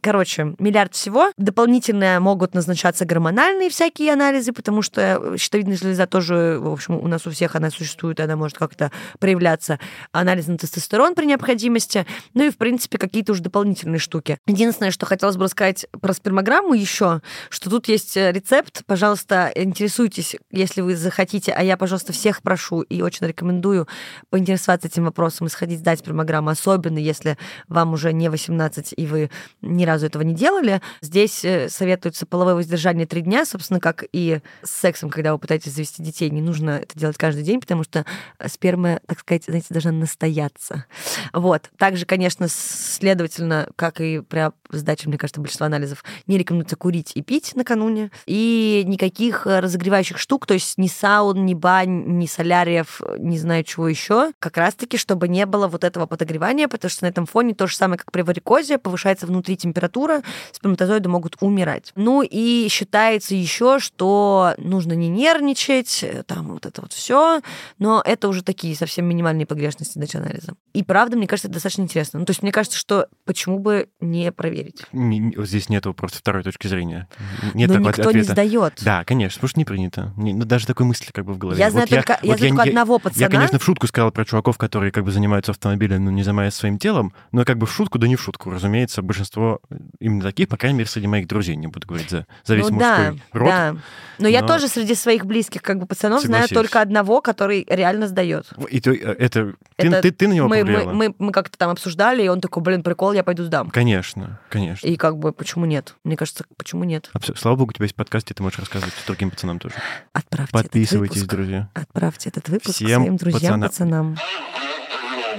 Speaker 2: Короче, миллиард всего. Дополнительно могут назначаться гормональные всякие анализы, потому что щитовидная железа тоже, в общем, у нас у всех она существует, она может как-то проявляться. Анализ на тестостерон при необходимости. Ну и, в принципе, какие-то уже дополнительные штуки. Единственное, что хотелось бы рассказать про спермограмму еще, что тут есть э, рецепт. Пожалуйста, интересуйтесь, если вы захотите, а я, пожалуйста, всех прошу и очень рекомендую поинтересоваться этим вопросом и сходить сдать спермограмму, особенно если вам уже не 18 и вы ни разу этого не делали. Здесь э, советуется половое воздержание три дня, собственно, как и с сексом, когда вы пытаетесь завести детей. Не нужно это делать каждый день, потому что сперма, так сказать, знаете, должна настояться. Вот. Также, конечно, следовательно, как и при сдаче, мне кажется, большинства анализов, не рекомендуется курить и пить накануне. И никаких разогревающих штук, то есть ни саун, ни бань, ни соляриев, не знаю чего еще, как раз-таки, чтобы не было вот этого подогревания, потому что на этом фоне то же самое, как при варикозе, повышается внутри температура, сперматозоиды могут умирать. Ну и считается еще, что нужно не нервничать, там вот это вот все, но это уже такие совсем минимальные погрешности дачи анализа. И правда, мне кажется, это достаточно интересно. Ну, то есть мне кажется, что почему бы не проверить?
Speaker 1: Здесь нет просто второй точки зрения. Нет
Speaker 2: но никто
Speaker 1: ответа.
Speaker 2: не сдает.
Speaker 1: Да, конечно, потому что не принято. Не, ну, даже такой мысли как бы в голове.
Speaker 2: Я знаю вот только, я, я вот знаю я, только одного пацана.
Speaker 1: Я, конечно, в шутку сказал про чуваков, которые как бы занимаются автомобилем, но не занимаясь своим телом, но как бы в шутку, да не в шутку. Разумеется, большинство именно таких, по крайней мере, среди моих друзей, не буду говорить за, за весь
Speaker 2: ну,
Speaker 1: мужской
Speaker 2: да,
Speaker 1: род.
Speaker 2: Да. Но, но я тоже среди своих близких как бы пацанов Согласись. знаю только одного, который реально сдает.
Speaker 1: И э, это, это ты, ты, ты на него
Speaker 2: мы,
Speaker 1: повлияла?
Speaker 2: Мы, мы, мы как-то там обсуждали, и он такой, блин, прикол, я пойду сдам.
Speaker 1: Конечно, конечно.
Speaker 2: И как бы, почему нет? Мне кажется, почему нет?
Speaker 1: Абсолютно. Слава богу, у тебя есть подкаст, и ты можешь рассказывать другим пацанам тоже.
Speaker 2: Отправьте
Speaker 1: Подписывайтесь,
Speaker 2: этот выпуск,
Speaker 1: друзья.
Speaker 2: Отправьте этот выпуск
Speaker 1: Всем
Speaker 2: своим друзьям,
Speaker 1: пацана...
Speaker 2: пацанам.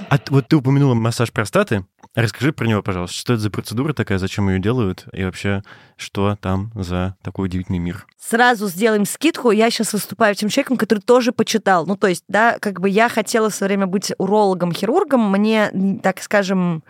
Speaker 1: А вот ты упомянула массаж простаты. Расскажи про него, пожалуйста. Что это за процедура такая, зачем ее делают, и вообще, что там за такой удивительный мир?
Speaker 2: Сразу сделаем скидку. Я сейчас выступаю тем человеком, который тоже почитал. Ну, то есть, да, как бы я хотела в свое время быть урологом-хирургом. Мне, так скажем,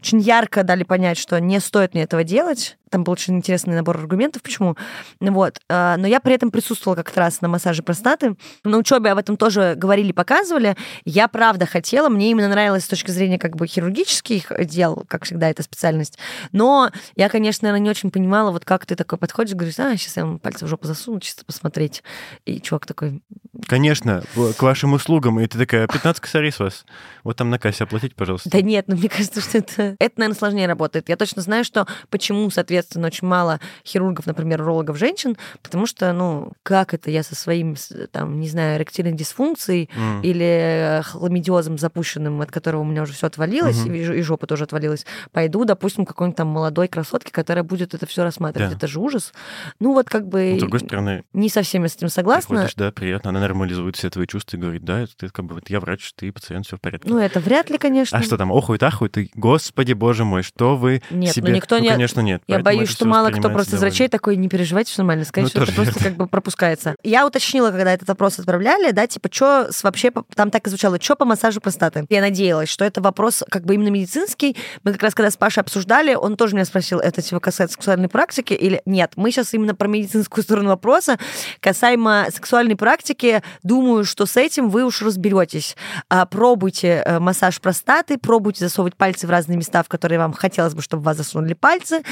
Speaker 2: очень ярко дали понять, что не стоит мне этого делать. Там был очень интересный набор аргументов, почему. Вот. А, но я при этом присутствовала как раз на массаже простаты. На учебе об этом тоже говорили, показывали. Я правда хотела, мне именно нравилось с точки зрения как бы хирургических дел, как всегда, эта специальность. Но я, конечно, наверное, не очень понимала, вот как ты такой подходишь, говоришь, а, сейчас я вам пальцы в жопу засуну, чисто посмотреть. И чувак такой...
Speaker 1: Конечно, к вашим услугам. И ты такая, 15 косарей с вас. Вот там на кассе оплатить, пожалуйста.
Speaker 2: Да нет, ну мне кажется, что это, это наверное, сложнее работает. Я точно знаю, что почему, соответственно, соответственно, очень мало хирургов, например, урологов женщин, потому что, ну, как это я со своим, там, не знаю, эректильной дисфункцией mm. или хламидиозом запущенным, от которого у меня уже все отвалилось, mm-hmm. и, жопа тоже отвалилась, пойду, допустим, какой-нибудь там молодой красотке, которая будет это все рассматривать. Да. Это же ужас. Ну, вот как бы...
Speaker 1: Но, с другой стороны...
Speaker 2: Не совсем я с этим согласна.
Speaker 1: Да, приятно. Она нормализует все твои чувства и говорит, да, ты как бы, вот я врач, ты пациент, все в порядке.
Speaker 2: Ну, это вряд ли, конечно.
Speaker 1: А что там, охует, ахует, и, господи, боже мой, что вы
Speaker 2: нет,
Speaker 1: себе...
Speaker 2: Ну, никто
Speaker 1: ну,
Speaker 2: не...
Speaker 1: конечно, нет.
Speaker 2: Я боюсь, что мало кто просто из врачей такой, не переживайте, что нормально. Скорее ну, всего, это просто как бы пропускается. Я уточнила, когда этот вопрос отправляли, да, типа, что вообще, там так и звучало, что по массажу простаты. Я надеялась, что это вопрос как бы именно медицинский. Мы как раз, когда с Пашей обсуждали, он тоже меня спросил, это типа касается сексуальной практики или нет. Мы сейчас именно про медицинскую сторону вопроса. Касаемо сексуальной практики, думаю, что с этим вы уж разберетесь. А, пробуйте э, массаж простаты, пробуйте засовывать пальцы в разные места, в которые вам хотелось бы, чтобы вас засунули пальцы.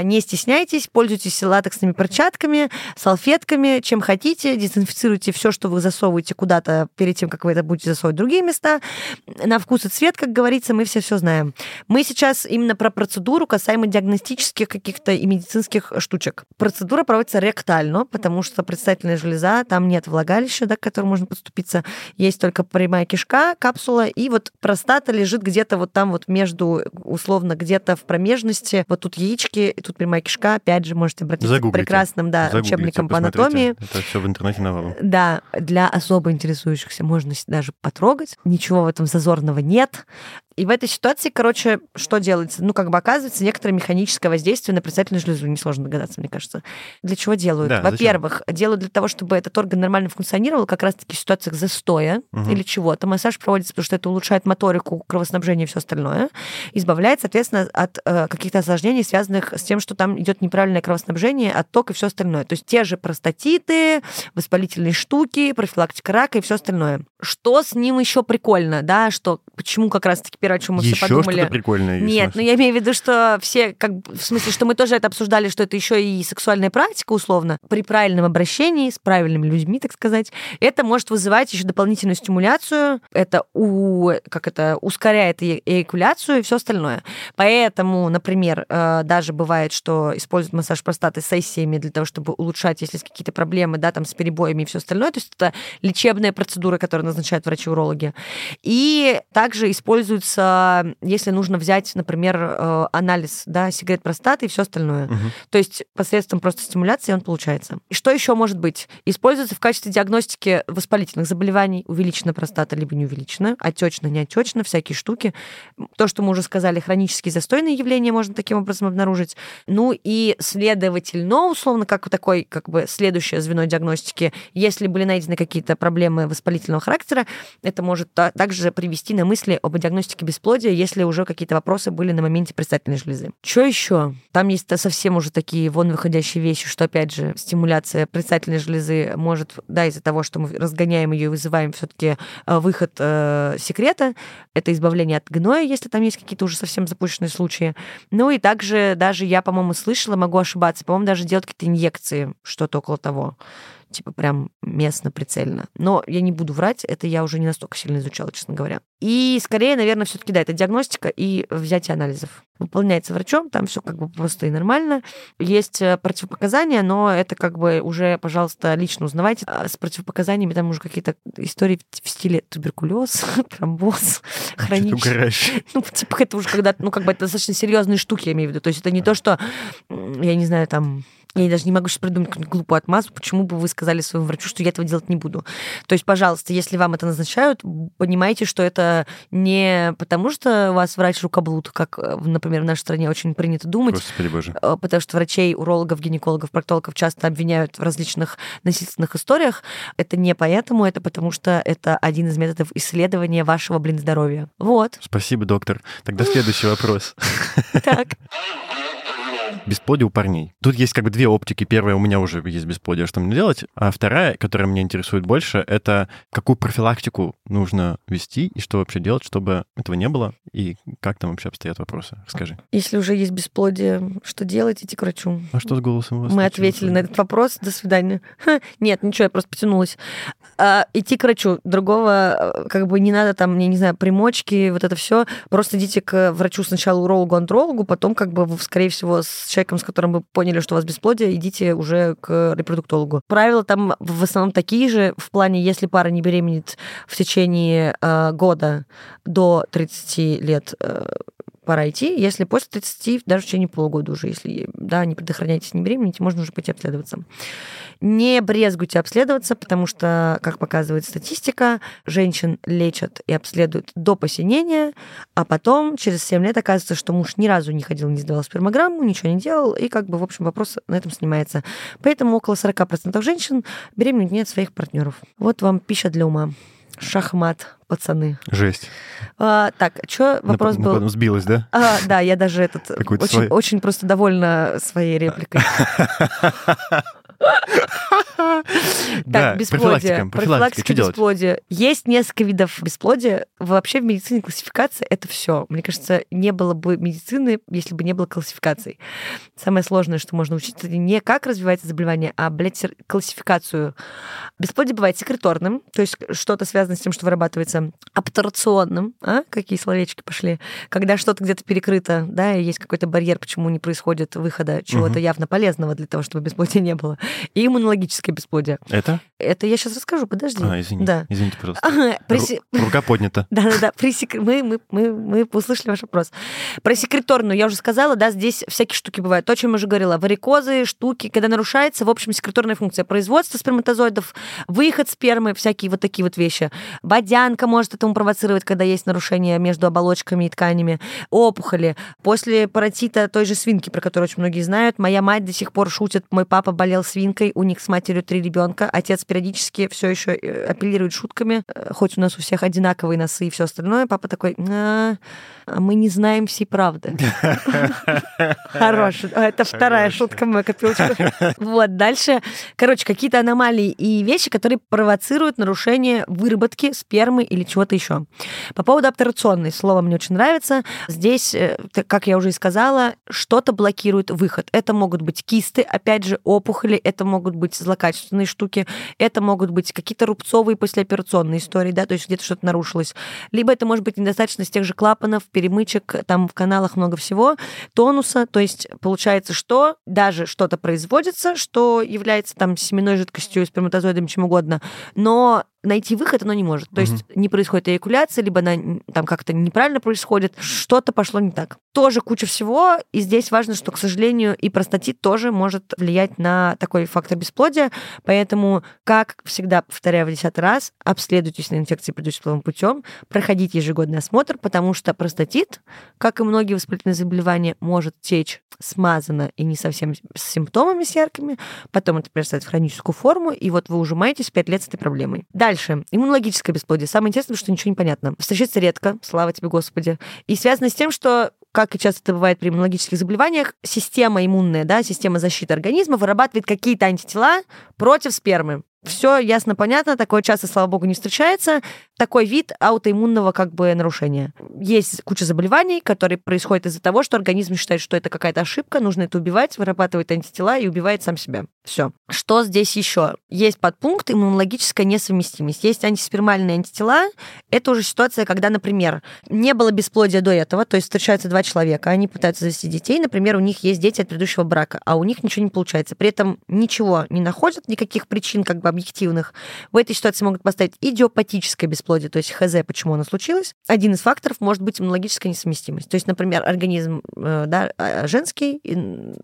Speaker 2: А, не стесняйтесь, пользуйтесь латексными перчатками, салфетками, чем хотите, дезинфицируйте все, что вы засовываете куда-то перед тем, как вы это будете засовывать в другие места. На вкус и цвет, как говорится, мы все все знаем. Мы сейчас именно про процедуру касаемо диагностических каких-то и медицинских штучек. Процедура проводится ректально, потому что предстательная железа, там нет влагалища, да, к которому можно подступиться, есть только прямая кишка, капсула, и вот простата лежит где-то вот там вот между, условно, где-то в промежности, вот тут яички, и тут прямая кишка, опять же, можете обратиться Загуглите. к прекрасным да, Загуглите, учебникам по анатомии.
Speaker 1: Это все в интернете навалом.
Speaker 2: Да, для особо интересующихся можно даже потрогать. Ничего в этом зазорного нет. И в этой ситуации, короче, что делается? Ну, как бы оказывается, некоторое механическое воздействие на предстательную железу. Несложно догадаться, мне кажется. Для чего делают? Да, Во-первых, делают для того, чтобы этот орган нормально функционировал, как раз-таки в ситуациях застоя угу. или чего-то. Массаж проводится, потому что это улучшает моторику, кровоснабжение и все остальное. Избавляет, соответственно, от э, каких-то осложнений, связанных с тем, что там идет неправильное кровоснабжение, отток и все остальное. То есть те же простатиты, воспалительные штуки, профилактика рака и все остальное. Что с ним еще прикольно, да, что почему как раз-таки первое, о чем мы
Speaker 1: еще
Speaker 2: все подумали.
Speaker 1: что-то прикольное есть.
Speaker 2: Нет, ну я имею в виду, что все, как в смысле, что мы тоже это обсуждали, что это еще и сексуальная практика, условно. При правильном обращении с правильными людьми, так сказать, это может вызывать еще дополнительную стимуляцию, это у, как это ускоряет э эякуляцию и все остальное. Поэтому, например, э, даже бывает, что используют массаж простаты сессиями для того, чтобы улучшать, если есть какие-то проблемы, да, там с перебоями и все остальное. То есть это лечебная процедура, которую назначают врачи-урологи. И также используется а, если нужно взять, например, э, анализ, да, сигарет простаты и все остальное.
Speaker 1: Мгм.
Speaker 2: То есть посредством просто стимуляции он получается. И что еще может быть? Используется в качестве диагностики воспалительных заболеваний, увеличена простата либо не увеличена, отечно, не отечно, всякие штуки. То, что мы уже сказали, хронические застойные явления можно таким образом обнаружить. Ну и следовательно, условно, как такой, как бы следующее звено диагностики, если были найдены какие-то проблемы воспалительного характера, это может та- также привести на мысли об диагностике бесплодия, если уже какие-то вопросы были на моменте предстательной железы. Что еще? Там есть совсем уже такие вон выходящие вещи, что, опять же, стимуляция предстательной железы может, да, из-за того, что мы разгоняем ее и вызываем все-таки выход э, секрета, это избавление от гноя, если там есть какие-то уже совсем запущенные случаи. Ну и также даже я, по-моему, слышала, могу ошибаться, по-моему, даже делать какие-то инъекции, что-то около того типа прям местно, прицельно. Но я не буду врать, это я уже не настолько сильно изучала, честно говоря. И скорее, наверное, все-таки да, это диагностика и взятие анализов. Выполняется врачом, там все как бы просто и нормально. Есть э, противопоказания, но это как бы уже, пожалуйста, лично узнавайте. А С противопоказаниями там уже какие-то истории в стиле туберкулез, тромбоз, хронический. Ну, типа, это уже когда, ну, как бы это достаточно серьезные штуки, я имею в виду. То есть это не то, что, я не знаю, там, я даже не могу сейчас придумать какую-нибудь глупую отмазку, почему бы вы сказали своему врачу, что я этого делать не буду. То есть, пожалуйста, если вам это назначают, понимайте, что это не потому, что у вас врач рукоблуд, как, э, например, в нашей стране очень принято думать,
Speaker 1: Господи боже.
Speaker 2: э, потому что врачей, урологов, гинекологов, проктологов часто обвиняют в различных насильственных историях. Это не поэтому, это потому что это один из методов исследования вашего, блин, здоровья. Вот.
Speaker 1: Спасибо, доктор. Тогда следующий вопрос.
Speaker 2: Так.
Speaker 1: Бесплодие у парней. Тут есть как бы две оптики. Первая, у меня уже есть бесплодие, что мне делать. А вторая, которая меня интересует больше, это какую профилактику нужно вести и что вообще делать, чтобы этого не было, и как там вообще обстоят вопросы. Расскажи.
Speaker 2: Если уже есть бесплодие, что делать? Идти к врачу.
Speaker 1: А что с голосом у вас?
Speaker 2: Мы ответили на этот вопрос. До свидания. Нет, ничего, я просто потянулась. А, идти к врачу. Другого, э, как бы не надо там, я не знаю, примочки, вот это все. Просто идите к врачу сначала урологу, андрологу, потом, как бы, вы, скорее всего, с человеком, с которым вы поняли, что у вас бесплодие, идите уже к репродуктологу. Правила там в основном такие же, в плане, если пара не беременеет в течение э, года до 30 лет, э, пора идти. Если после 30, даже в течение полугода уже, если да, не предохраняетесь, не беременеете, можно уже пойти обследоваться. Не брезгуйте обследоваться, потому что, как показывает статистика, женщин лечат и обследуют до посинения, а потом через 7 лет оказывается, что муж ни разу не ходил, не сдавал спермограмму, ничего не делал, и как бы, в общем, вопрос на этом снимается. Поэтому около 40% женщин беременеют не от своих партнеров. Вот вам пища для ума. Шахмат, пацаны.
Speaker 1: Жесть.
Speaker 2: А, так, что вопрос
Speaker 1: Нап-
Speaker 2: был?
Speaker 1: напомню, Сбилась, да?
Speaker 2: А, да, я даже этот очень,
Speaker 1: свою-
Speaker 2: очень просто довольна своей репликой. Так, бесплодие.
Speaker 1: профилактика.
Speaker 2: Бесплодия. Есть несколько видов бесплодия. Вообще в медицине классификация — это все. Мне кажется, не было бы медицины, если бы не было классификаций. Самое сложное, что можно учить, это не как развивается заболевание, а, блядь, классификацию. Бесплодие бывает секреторным, то есть что-то связано с тем, что вырабатывается обтурационным. А? Какие словечки пошли? Когда что-то где-то перекрыто, да, и есть какой-то барьер, почему не происходит выхода чего-то явно полезного для того, чтобы бесплодия не было. И иммунологическое бесплодие.
Speaker 1: Это?
Speaker 2: Это я сейчас расскажу, подожди.
Speaker 1: А, извини.
Speaker 2: Да.
Speaker 1: Извините, пожалуйста.
Speaker 2: Ага, се-
Speaker 1: Рука поднята.
Speaker 2: Да-да-да, при сек- мы, мы, мы, мы услышали ваш вопрос. Про секреторную я уже сказала, да, здесь всякие штуки бывают. То, о чем я уже говорила, варикозы, штуки, когда нарушается, в общем, секреторная функция производства сперматозоидов, выход спермы, всякие вот такие вот вещи. Водянка может этому провоцировать, когда есть нарушение между оболочками и тканями, опухоли. После паротита той же свинки, про которую очень многие знают, моя мать до сих пор шутит, мой папа болел свинкой, у них с матерью три ребенка, отец периодически все еще апеллирует шутками, э, хоть у нас у всех одинаковые носы и все остальное, папа такой, «А, а мы не знаем всей правды. Хорош. Это вторая шутка моя копилочка. Вот, дальше. Короче, какие-то аномалии и вещи, которые провоцируют нарушение выработки спермы или чего-то еще. По поводу обтурационной, слово мне очень нравится. Здесь, э, как я уже и сказала, что-то блокирует выход. Это могут быть кисты, опять же, опухоли, это могут быть злокачественные штуки, это могут быть какие-то рубцовые послеоперационные истории, да, то есть где-то что-то нарушилось. Либо это может быть недостаточность тех же клапанов, перемычек, там в каналах много всего, тонуса, то есть получается, что даже что-то производится, что является там семенной жидкостью, сперматозоидом, чем угодно, но найти выход оно не может. То есть не происходит эякуляция, либо она там как-то неправильно происходит, что-то пошло не так. Тоже куча всего, и здесь важно, что, к сожалению, и простатит тоже может влиять на такой фактор бесплодия, поэтому, как всегда, повторяю в десятый раз, обследуйтесь на инфекции, предыдущим половым путем, проходите ежегодный осмотр, потому что простатит, как и многие воспалительные заболевания, может течь смазанно и не совсем с симптомами с яркими, потом это перестает в хроническую форму, и вот вы ужимаетесь 5 лет с этой проблемой. Дальше. Иммунологическое бесплодие. Самое интересное, что ничего не понятно. Встречается редко, слава тебе, Господи. И связано с тем, что как и часто это бывает при иммунологических заболеваниях, система иммунная, да, система защиты организма вырабатывает какие-то антитела против спермы. Все ясно, понятно, такое часто, слава богу, не встречается. Такой вид аутоиммунного как бы нарушения. Есть куча заболеваний, которые происходят из-за того, что организм считает, что это какая-то ошибка, нужно это убивать, вырабатывает антитела и убивает сам себя. Все. Что здесь еще? Есть подпункт иммунологическая несовместимость. Есть антиспермальные антитела. Это уже ситуация, когда, например, не было бесплодия до этого, то есть встречаются два человека, они пытаются завести детей, например, у них есть дети от предыдущего брака, а у них ничего не получается. При этом ничего не находят, никаких причин как бы объективных. В этой ситуации могут поставить идиопатическое бесплодие, то есть ХЗ, почему оно случилось. Один из факторов может быть иммунологическая несовместимость. То есть, например, организм э, да, а, женский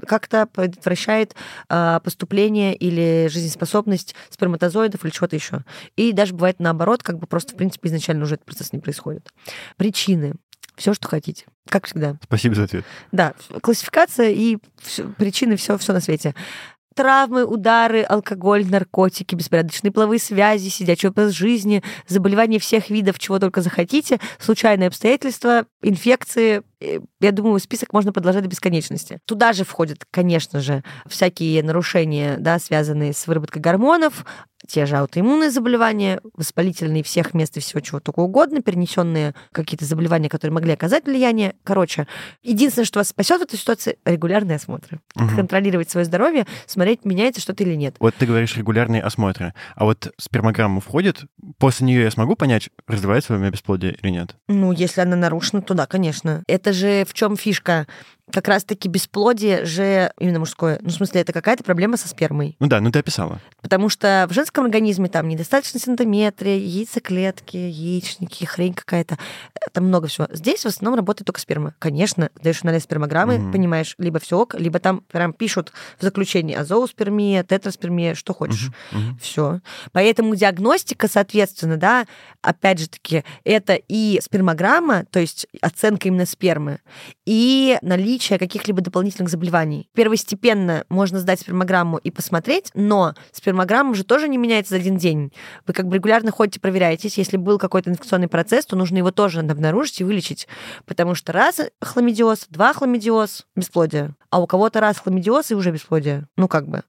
Speaker 2: как-то предотвращает а, поступление или жизнеспособность сперматозоидов или чего-то еще. И даже бывает наоборот, как бы просто, в принципе, изначально уже этот процесс не происходит. Причины все, что хотите. Как всегда.
Speaker 1: Спасибо за ответ.
Speaker 2: Да, классификация и все, причины, все, все на свете травмы, удары, алкоголь, наркотики, беспорядочные половые связи, сидячий образ жизни, заболевания всех видов, чего только захотите, случайные обстоятельства, инфекции. Я думаю, список можно продолжать до бесконечности. Туда же входят, конечно же, всякие нарушения, да, связанные с выработкой гормонов, те же аутоиммунные заболевания, воспалительные всех мест и всего чего только угодно, перенесенные какие-то заболевания, которые могли оказать влияние. Короче, единственное, что вас спасет в этой ситуации, регулярные осмотры. Угу. Контролировать свое здоровье, смотреть, меняется что-то или нет.
Speaker 1: Вот ты говоришь регулярные осмотры. А вот спермограмма входит, после нее я смогу понять, развивается во меня бесплодие или нет?
Speaker 2: Ну, если она нарушена, то да, конечно. Это же в чем фишка? Как раз-таки бесплодие же именно мужское. Ну, в смысле, это какая-то проблема со спермой.
Speaker 1: Ну да, ну ты описала.
Speaker 2: Потому что в женском организме там недостаточность эндометрия, яйцеклетки, яичники, хрень какая-то. Там много всего. Здесь в основном работает только сперма. Конечно, даешь анализ спермограммы, mm-hmm. понимаешь, либо все ок, либо там прям пишут в заключении азооспермия, тетраспермия, что хочешь. Mm-hmm. Mm-hmm. Все. Поэтому диагностика, соответственно, да, опять же таки, это и спермограмма, то есть оценка именно спермы, и наличие каких-либо дополнительных заболеваний. Первостепенно можно сдать спермограмму и посмотреть, но спермограмма же тоже не меняется за один день. Вы как бы регулярно ходите, проверяетесь. Если был какой-то инфекционный процесс, то нужно его тоже обнаружить и вылечить. Потому что раз хламидиоз, два хламидиоз, бесплодие. А у кого-то раз хламидиоз и уже бесплодие. Ну, как бы.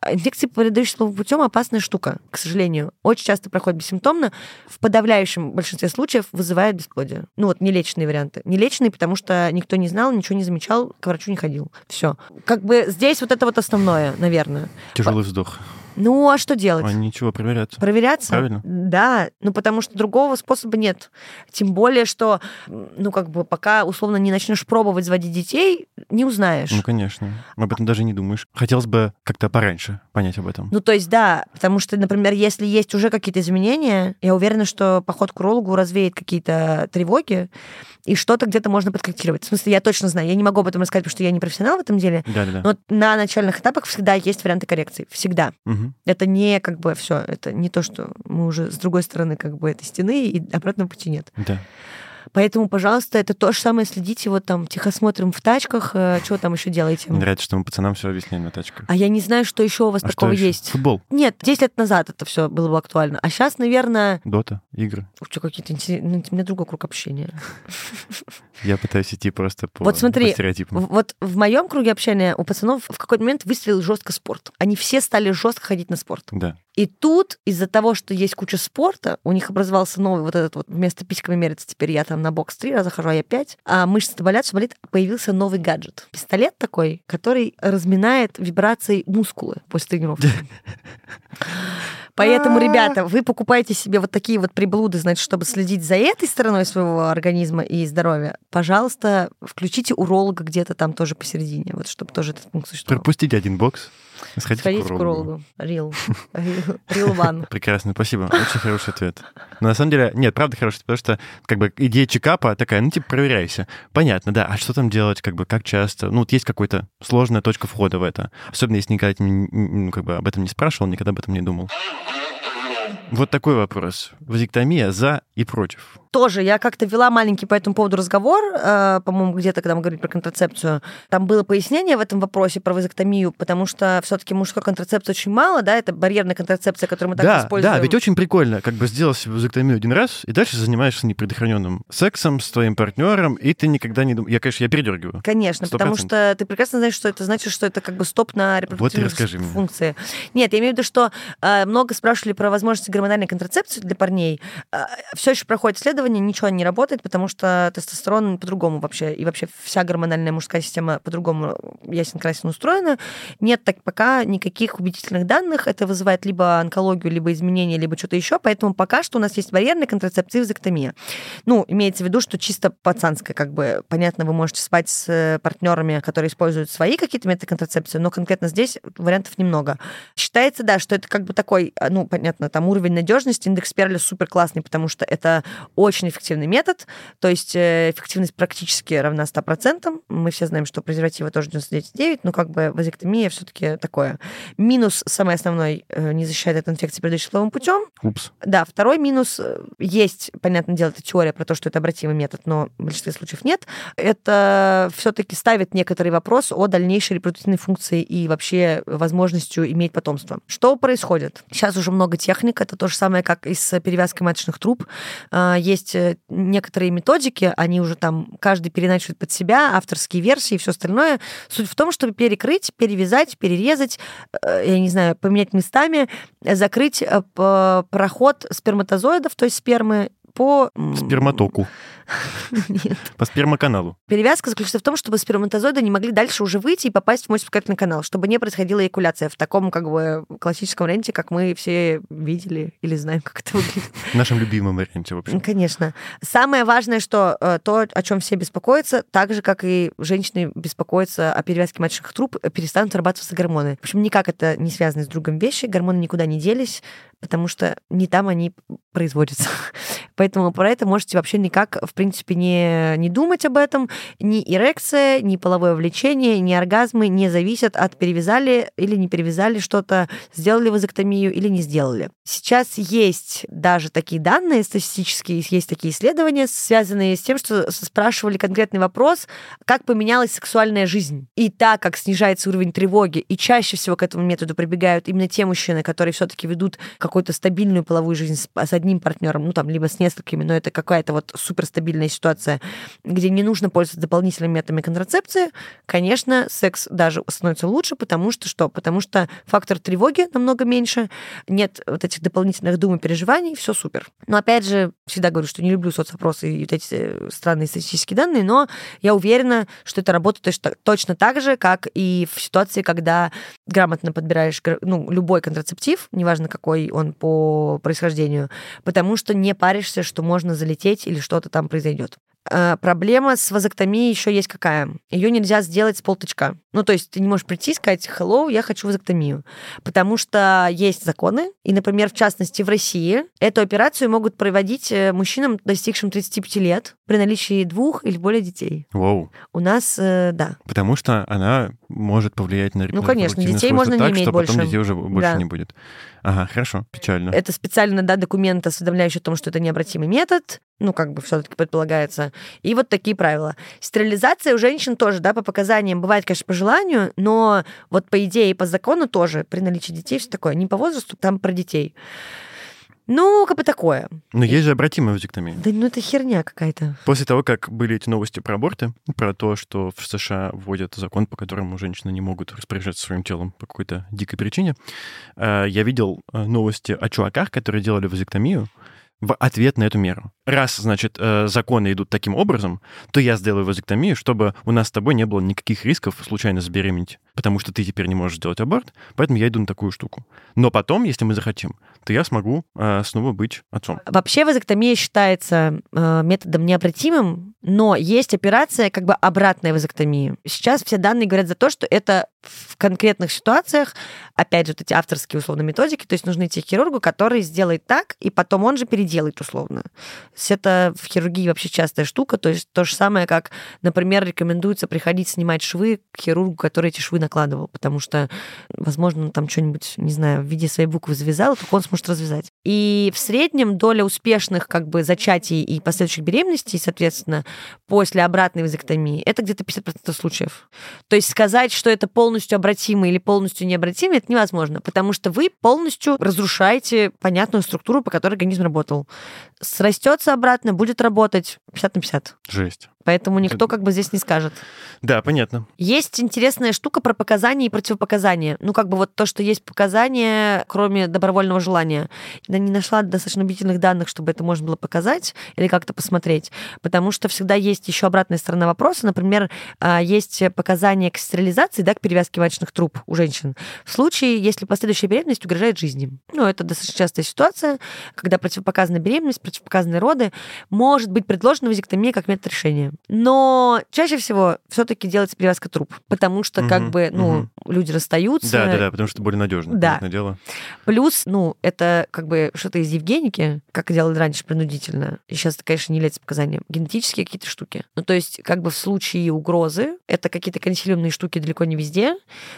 Speaker 2: А инфекции, передающие путем, опасная штука, к сожалению. Очень часто проходит бессимптомно. В подавляющем большинстве случаев вызывает бесплодие. Ну, вот нелеченные варианты. Нелеченные, потому что никто не знал, ничего не замечал, к врачу не ходил. Все. Как бы здесь вот это вот основное, наверное.
Speaker 1: Тяжелый вздох.
Speaker 2: Ну, а что делать? А
Speaker 1: ничего, проверяться.
Speaker 2: Проверяться?
Speaker 1: Правильно.
Speaker 2: Да, ну потому что другого способа нет. Тем более, что, ну, как бы, пока, условно, не начнешь пробовать заводить детей, не узнаешь.
Speaker 1: Ну, конечно. Об этом даже не думаешь. Хотелось бы как-то пораньше понять об этом.
Speaker 2: Ну, то есть, да, потому что, например, если есть уже какие-то изменения, я уверена, что поход к урологу развеет какие-то тревоги, и что-то где-то можно подкорректировать. В смысле, я точно знаю, я не могу об этом рассказать, потому что я не профессионал в этом деле,
Speaker 1: Да-да-да.
Speaker 2: но на начальных этапах всегда есть варианты коррекции. Всегда.
Speaker 1: Угу.
Speaker 2: Это не как бы все, это не то, что мы уже с другой стороны как бы этой стены, и обратного пути нет.
Speaker 1: Да.
Speaker 2: Поэтому, пожалуйста, это то же самое следите, вот там тихосмотрим в тачках, э, что там еще делаете?
Speaker 1: Мне нравится, что мы пацанам все объясняем на тачках.
Speaker 2: А я не знаю, что еще у вас
Speaker 1: а
Speaker 2: такого есть.
Speaker 1: Футбол.
Speaker 2: Нет, 10 лет назад это все было бы актуально. А сейчас, наверное...
Speaker 1: Дота, игры.
Speaker 2: Что, какие-то интересные... Ну, у меня другой круг общения.
Speaker 1: Я пытаюсь идти просто по,
Speaker 2: вот смотри. Вот в моем круге общения у пацанов в какой-то момент выстрелил жестко спорт. Они все стали жестко ходить на спорт.
Speaker 1: Да.
Speaker 2: И тут из-за того, что есть куча спорта, у них образовался новый вот этот вот вместо письками мериться, теперь я там на бокс три раза хожу, а я пять, а мышцы болят, все болит, появился новый гаджет. Пистолет такой, который разминает вибрацией мускулы после тренировки. Поэтому, ребята, вы покупаете себе вот такие вот приблуды, значит, чтобы следить за этой стороной своего организма и здоровья. Пожалуйста, включите уролога где-то там тоже посередине, вот чтобы тоже этот пункт существовал.
Speaker 1: Пропустите один бокс. Сходите,
Speaker 2: Сходите
Speaker 1: к урологу.
Speaker 2: Рил. Рил ван.
Speaker 1: Прекрасно, спасибо. Очень хороший ответ. Но на самом деле, нет, правда хороший, потому что как бы идея чекапа такая, ну, типа, проверяйся. Понятно, да, а что там делать, как бы, как часто? Ну, вот есть какая-то сложная точка входа в это. Особенно, если никогда н- ну, как бы об этом не спрашивал, никогда об этом не думал. Вот такой вопрос. Вазектомия за и против.
Speaker 2: Тоже я как-то вела маленький по этому поводу разговор, э, по-моему, где-то, когда мы говорили про контрацепцию. Там было пояснение в этом вопросе про вазоктомию, потому что все-таки мужской контрацепции очень мало, да, это барьерная контрацепция, которую мы так
Speaker 1: да,
Speaker 2: используем.
Speaker 1: да, ведь очень прикольно, как бы сделал себе вазоктомию один раз, и дальше занимаешься непредохраненным сексом с твоим партнером, и ты никогда не думаешь... Я, конечно, я передергиваю.
Speaker 2: Конечно,
Speaker 1: Сто
Speaker 2: потому
Speaker 1: процентов.
Speaker 2: что ты прекрасно знаешь, что это значит, что это как бы стоп на репродуктивные
Speaker 1: мне.
Speaker 2: функции. Нет, я имею в виду, что э, много спрашивали про возможности гормональной контрацепции для парней. все еще проходит исследование, ничего не работает, потому что тестостерон по-другому вообще, и вообще вся гормональная мужская система по-другому ясен красен устроена. Нет так пока никаких убедительных данных. Это вызывает либо онкологию, либо изменения, либо что-то еще. Поэтому пока что у нас есть барьерная контрацепция и вазоктомия. Ну, имеется в виду, что чисто пацанская, как бы, понятно, вы можете спать с партнерами, которые используют свои какие-то методы контрацепции, но конкретно здесь вариантов немного. Считается, да, что это как бы такой, а, ну, понятно, там уровень надежности, индекс Перля супер классный, потому что это очень эффективный метод, то есть э, эффективность практически равна 100%. Мы все знаем, что презервативы тоже 99,9, но как бы вазоктомия все-таки такое. Минус, самый основной, э, не защищает от инфекции, передающей половым путем,
Speaker 1: Упс.
Speaker 2: да, второй минус э, есть, понятное дело, это теория про то, что это обратимый метод, но в большинстве случаев нет. Это все-таки ставит некоторый вопрос о дальнейшей репродуктивной функции и вообще возможностью иметь потомство. Что происходит? Сейчас уже много техник, это то же самое, как и с перевязкой маточных труб. А, Есть э, некоторые методики, они уже там, каждый переначивает под себя, авторские версии и все остальное. Суть в том, чтобы перекрыть, перевязать, перерезать, э, я не знаю, поменять местами, закрыть э, проход сперматозоидов, то есть спермы, по...
Speaker 1: Сперматоку.
Speaker 2: Нет.
Speaker 1: По спермоканалу.
Speaker 2: Перевязка заключается в том, чтобы сперматозоиды не могли дальше уже выйти и попасть в мочеиспускательный канал, чтобы не происходила эякуляция в таком как бы классическом варианте, как мы все видели или знаем, как это выглядит.
Speaker 1: В нашем любимом варианте, в общем.
Speaker 2: Конечно. Самое важное, что э, то, о чем все беспокоятся, так же, как и женщины беспокоятся о перевязке маточных труб, э, перестанут вырабатываться гормоны. В общем, никак это не связано с другом вещи, гормоны никуда не делись, потому что не там они производятся. Поэтому про это можете вообще никак, в принципе, не, не думать об этом. Ни эрекция, ни половое влечение, ни оргазмы не зависят от перевязали или не перевязали что-то, сделали вазоктомию или не сделали. Сейчас есть даже такие данные статистические, есть такие исследования, связанные с тем, что спрашивали конкретный вопрос, как поменялась сексуальная жизнь. И так как снижается уровень тревоги, и чаще всего к этому методу прибегают именно те мужчины, которые все-таки ведут какую-то стабильную половую жизнь с, с одним партнером, ну там, либо с несколькими, но это какая-то вот суперстабильная ситуация, где не нужно пользоваться дополнительными методами контрацепции, конечно, секс даже становится лучше, потому что что? Потому что фактор тревоги намного меньше, нет вот этих дополнительных дум и переживаний, все супер. Но опять же, всегда говорю, что не люблю соцопросы и вот эти странные статистические данные, но я уверена, что это работает точно, так же, как и в ситуации, когда грамотно подбираешь ну, любой контрацептив, неважно какой он по происхождению, потому что не паришься, что можно залететь или что-то там произойдет. А, Проблема с вазоктомией еще есть какая? Ее нельзя сделать с полточка. Ну, то есть ты не можешь прийти и сказать «Hello, я хочу вазоктомию». Потому что есть законы, и, например, в частности, в России эту операцию могут проводить э, мужчинам, достигшим 35 лет, при наличии двух или более детей.
Speaker 1: Вау.
Speaker 2: У нас, э, да,
Speaker 1: Потому что она может повлиять на
Speaker 2: Ну, конечно, детей можно не
Speaker 1: так,
Speaker 2: иметь
Speaker 1: что потом
Speaker 2: больше.
Speaker 1: детей уже больше
Speaker 2: Да.
Speaker 1: не будет. Ага, хорошо, печально.
Speaker 2: Это специально, да, документ, осведомляющий о том, что это необратимый метод, ну, как бы все-таки предполагается. И вот такие правила. Стерилизация у женщин тоже, да, по показаниям, бывает, конечно, по желанию, но вот по идее и по закону тоже при наличии детей все такое. Не по возрасту, там про детей. Ну, как бы такое.
Speaker 1: Но есть же обратимая вазектомия.
Speaker 2: Да ну это херня какая-то.
Speaker 1: После того, как были эти новости про аборты, про то, что в США вводят закон, по которому женщины не могут распоряжаться своим телом по какой-то дикой причине, э, я видел э, новости о чуваках, которые делали вазектомию в ответ на эту меру. Раз, значит, э, законы идут таким образом, то я сделаю вазектомию, чтобы у нас с тобой не было никаких рисков случайно забеременеть. Потому что ты теперь не можешь сделать аборт, поэтому я иду на такую штуку. Но потом, если мы захотим, то я смогу э, снова быть отцом.
Speaker 2: Вообще вазоктомия считается э, методом необратимым, но есть операция как бы обратная вазоктомии. Сейчас все данные говорят за то, что это в конкретных ситуациях, опять же, вот эти авторские условно методики, то есть нужны к хирургу, который сделает так, и потом он же переделает условно. Это в хирургии вообще частая штука, то есть то же самое, как, например, рекомендуется приходить снимать швы к хирургу, который эти швы накладывал, потому что, возможно, там что-нибудь, не знаю, в виде своей буквы завязал, только он сможет развязать. И в среднем доля успешных как бы зачатий и последующих беременностей, соответственно, после обратной вазоктомии, это где-то 50% случаев. То есть сказать, что это полностью обратимо или полностью необратимо, это невозможно, потому что вы полностью разрушаете понятную структуру, по которой организм работал. Срастется обратно, будет работать 50 на 50.
Speaker 1: Жесть.
Speaker 2: Поэтому никто как бы здесь не скажет.
Speaker 1: Да, понятно.
Speaker 2: Есть интересная штука про показания и противопоказания. Ну, как бы вот то, что есть показания, кроме добровольного желания. Я не нашла достаточно убедительных данных, чтобы это можно было показать или как-то посмотреть. Потому что всегда есть еще обратная сторона вопроса. Например, а, есть показания к стерилизации, да, к перевязке вачных труб у женщин. В случае, если последующая беременность угрожает жизни. Ну, это достаточно частая ситуация, когда противопоказанная беременность, противопоказанные роды, может быть предложена вазектомия как метод решения. Но чаще всего все-таки делается перевязка труб, потому что
Speaker 1: Мгм,
Speaker 2: как бы, ну,
Speaker 1: мгм.
Speaker 2: люди расстаются.
Speaker 1: Да, да, да, потому что более надежно.
Speaker 2: Да.
Speaker 1: дело.
Speaker 2: Плюс, ну, это как бы что-то из Евгеники, как делали раньше принудительно. И сейчас это, конечно, не является показанием. Генетические какие-то штуки. Ну, то есть, как бы в случае угрозы, это какие-то консилиумные штуки далеко не везде.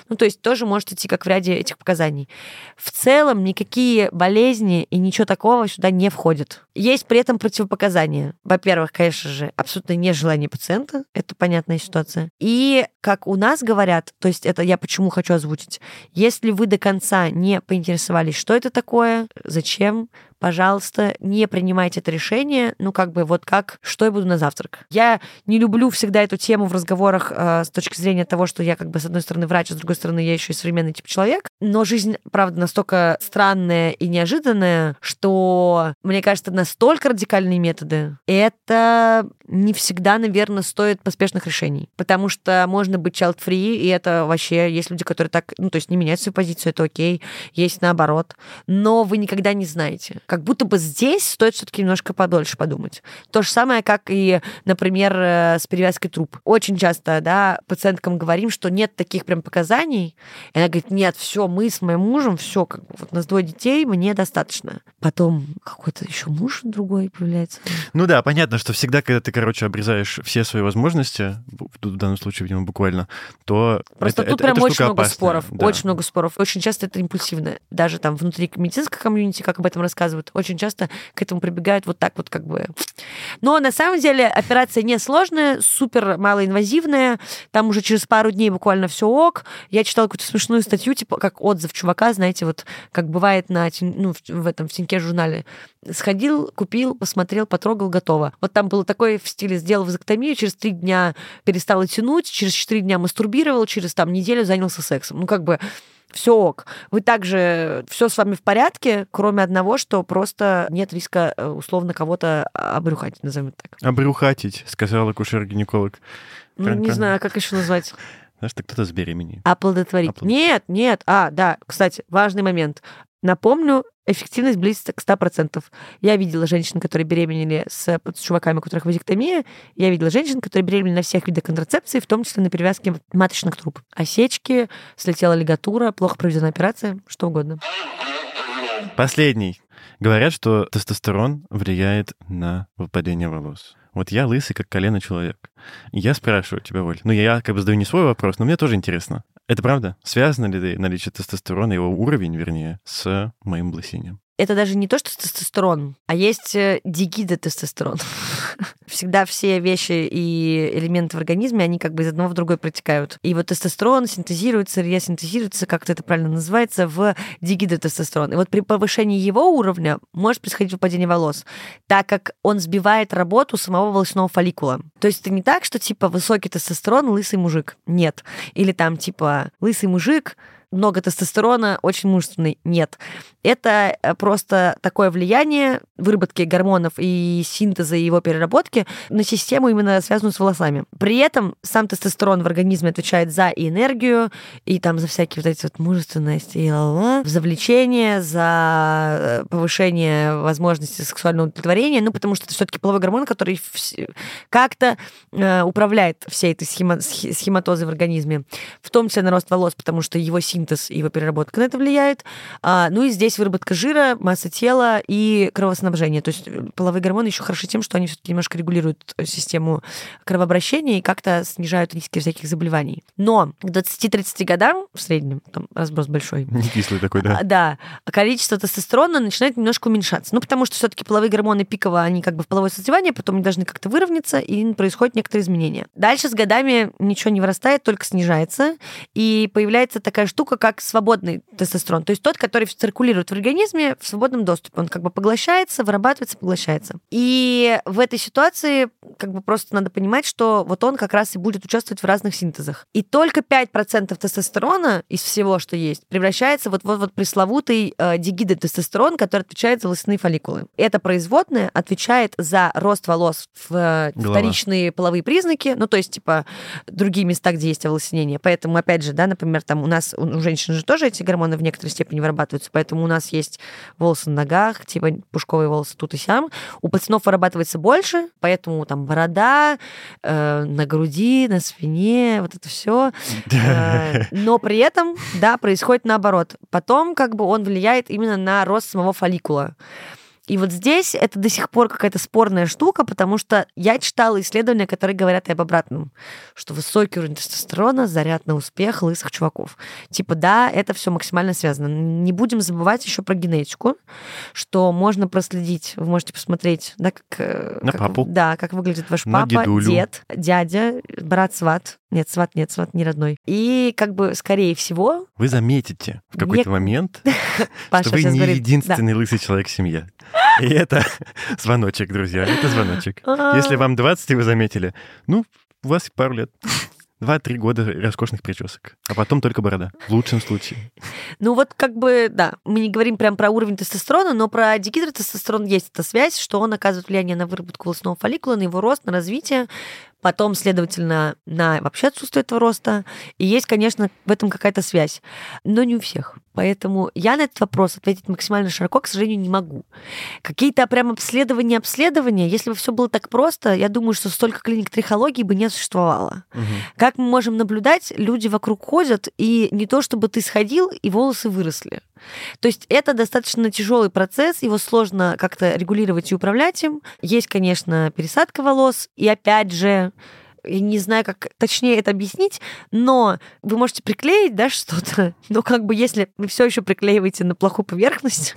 Speaker 2: Ну, то есть, тоже может идти как в ряде этих показаний. В целом, никакие болезни и ничего такого сюда не входят. Есть при этом противопоказания. Во-первых, конечно же, абсолютно нежелание пациента. Это понятная ситуация. И, как у нас говорят, то есть это я почему хочу озвучить, если вы до конца не поинтересовались, что это такое, зачем, пожалуйста, не принимайте это решение, ну, как бы вот как, что я буду на завтрак. Я не люблю всегда эту тему в разговорах э, с точки зрения того, что я как бы с одной стороны врач, а с другой стороны я еще и современный тип человек, но жизнь, правда, настолько странная и неожиданная, что, мне кажется, настолько радикальные методы, это не всегда, наверное, стоит поспешных решений, потому что можно быть child-free, и это вообще есть люди, которые так, ну, то есть не меняют свою позицию, это окей, есть наоборот, но вы никогда не знаете. Как будто бы здесь стоит все-таки немножко подольше подумать. То же самое, как и, например, э, с перевязкой труб. Очень часто, да, пациенткам говорим, что нет таких прям показаний, и она говорит, нет, все, мы с моим мужем, все, как бы, вот у нас двое детей, мне достаточно. Потом какой-то еще муж другой появляется.
Speaker 1: Ну да, понятно, что всегда, когда ты, короче, обрезаешь все свои возможности, в данном случае, видимо, буквально, то
Speaker 2: Просто
Speaker 1: это,
Speaker 2: тут
Speaker 1: это-
Speaker 2: прям
Speaker 1: эта
Speaker 2: очень много
Speaker 1: опасная.
Speaker 2: споров.
Speaker 1: Да.
Speaker 2: Очень много споров. Очень часто это импульсивно. Даже там внутри медицинской комьюнити, как об этом рассказывают, очень часто к этому прибегают вот так вот как бы. Но на самом деле операция несложная, супер малоинвазивная. Там уже через пару дней буквально все ок. Я читала какую-то смешную статью, типа как отзыв чувака, знаете, вот как бывает на ну, в- в этом в Тиньке журнале. Сходил, купил, посмотрел, потрогал, готово. Вот там было такое в стиле сделал вазоктомию, через три дня перестала тянуть, через четыре дня мастурбировал, через там неделю занялся сексом. Ну, как бы все ок. Вы также все с вами в порядке, кроме одного, что просто нет риска э, условно кого-то обрюхать, назовем это так.
Speaker 1: Обрюхатить, сказал акушер-гинеколог.
Speaker 2: Ну, не знаю, как еще назвать.
Speaker 1: Знаешь, ты кто-то забеременеет.
Speaker 2: Оплодотворить.
Speaker 1: Оплодотворить.
Speaker 2: Нет, нет. А, да, кстати, важный момент. Напомню, эффективность близится к 100%. Я видела женщин, которые беременели с, с чуваками, у которых вазектомия. Я видела женщин, которые беременели на всех видах контрацепции, в том числе на перевязке маточных труб. Осечки, слетела лигатура, плохо проведена операция, что угодно.
Speaker 1: Последний. Говорят, что тестостерон влияет на выпадение волос. Вот я лысый, как колено человек. Я спрашиваю тебя, Оль. Ну, я как бы задаю не свой вопрос, но мне тоже интересно. Это правда? Связано ли наличие тестостерона, его уровень, вернее, с моим лысением?
Speaker 2: Это даже не то, что тестостерон, а есть э, дигидотестостерон. Всегда все вещи и элементы в организме, они как бы из одного в другой протекают. И вот тестостерон синтезируется, ресинтезируется, как это правильно называется, в дигидотестостерон. И вот при повышении его уровня может происходить выпадение волос, так как он сбивает работу самого волосяного фолликула. То есть это не так, что типа высокий тестостерон, лысый мужик. Нет. Или там типа лысый мужик, много тестостерона, очень мужественный. Нет. Это э, просто такое влияние выработки гормонов и синтеза и его переработки на систему именно связанную с волосами. При этом сам тестостерон в организме отвечает за энергию, и там за всякие вот эти вот мужественность, и ла-ла, за влечение, за э, повышение возможности сексуального удовлетворения, ну, потому что это все-таки половой гормон, который как-то э, управляет всей этой схема, схематозой в организме, в том числе на рост волос, потому что его синтез и его переработка на это влияет. А, ну и здесь выработка жира, масса тела и кровоснабжение. То есть э, половые гормоны еще хороши тем, что они все-таки немножко регулируют систему кровообращения и как-то снижают риски всяких заболеваний. Но к 20-30 годам в среднем, там разброс большой.
Speaker 1: Не кислый такой, да.
Speaker 2: А, да. Количество тестостерона начинает немножко уменьшаться. Ну, потому что все-таки половые гормоны пиково, они как бы в половое созревание, потом они должны как-то выровняться, и происходят некоторые изменения. Дальше с годами ничего не вырастает, только снижается, и появляется такая штука, как свободный тестостерон, то есть тот, который циркулирует в организме в свободном доступе. Он как бы поглощается, вырабатывается, поглощается. И в этой ситуации как бы просто надо понимать, что вот он как раз и будет участвовать в разных синтезах. И только 5% тестостерона из всего, что есть, превращается вот вот, вот пресловутый э, дигидотестостерон, который отвечает за волосяные фолликулы. Это производное отвечает за рост волос в э, вторичные половые признаки, ну, то есть, типа, другие места, где есть овласенение. Поэтому, опять же, да, например, там у нас, у женщин же тоже эти гормоны в некоторой степени вырабатываются, поэтому у нас есть волосы на ногах, типа пушковые волосы тут и сям. У пацанов вырабатывается больше, поэтому там борода, э, на груди, на спине, вот это все. Э, но при этом, да, происходит наоборот. Потом как бы он влияет именно на рост самого фолликула. И вот здесь это до сих пор какая-то спорная штука, потому что я читала исследования, которые говорят и об обратном, что высокий уровень тестостерона заряд на успех лысых чуваков. Типа, да, это все максимально связано. Не будем забывать еще про генетику, что можно проследить, вы можете посмотреть, да, как...
Speaker 1: Э, на
Speaker 2: как,
Speaker 1: папу.
Speaker 2: Да, как выглядит ваш
Speaker 1: на
Speaker 2: папа,
Speaker 1: дедулю.
Speaker 2: дед, дядя, брат, сват. Нет, сват, нет, сват не родной. И как бы, скорее всего...
Speaker 1: Вы заметите в какой-то
Speaker 2: Нек-
Speaker 1: момент, что вы не единственный лысый человек в семье. И это звоночек, друзья, это звоночек. Если вам 20, и вы заметили, ну, у вас пару лет. Два-три года роскошных причесок. А потом только борода. В лучшем случае.
Speaker 2: Ну вот как бы, да, мы не говорим прям про уровень тестостерона, но про дигидротестостерон есть эта связь, что он оказывает влияние на выработку волосного фолликула, на его рост, на развитие, потом, следовательно, на вообще отсутствие этого роста. И есть, конечно, в этом какая-то связь, но не у всех. Поэтому я на этот вопрос ответить максимально широко, к сожалению, не могу. Какие-то прям обследования, обследования, если бы все было так просто, я думаю, что столько клиник трихологии бы не существовало.
Speaker 1: Мгм.
Speaker 2: Как мы можем наблюдать, люди вокруг ходят, и не то, чтобы ты сходил, и волосы выросли. То есть это достаточно тяжелый процесс, его сложно как-то регулировать и управлять им. Есть, конечно, пересадка волос, и опять же, я не знаю, как точнее это объяснить, но вы можете приклеить, да, что-то, но как бы если вы все еще приклеиваете на плохую поверхность,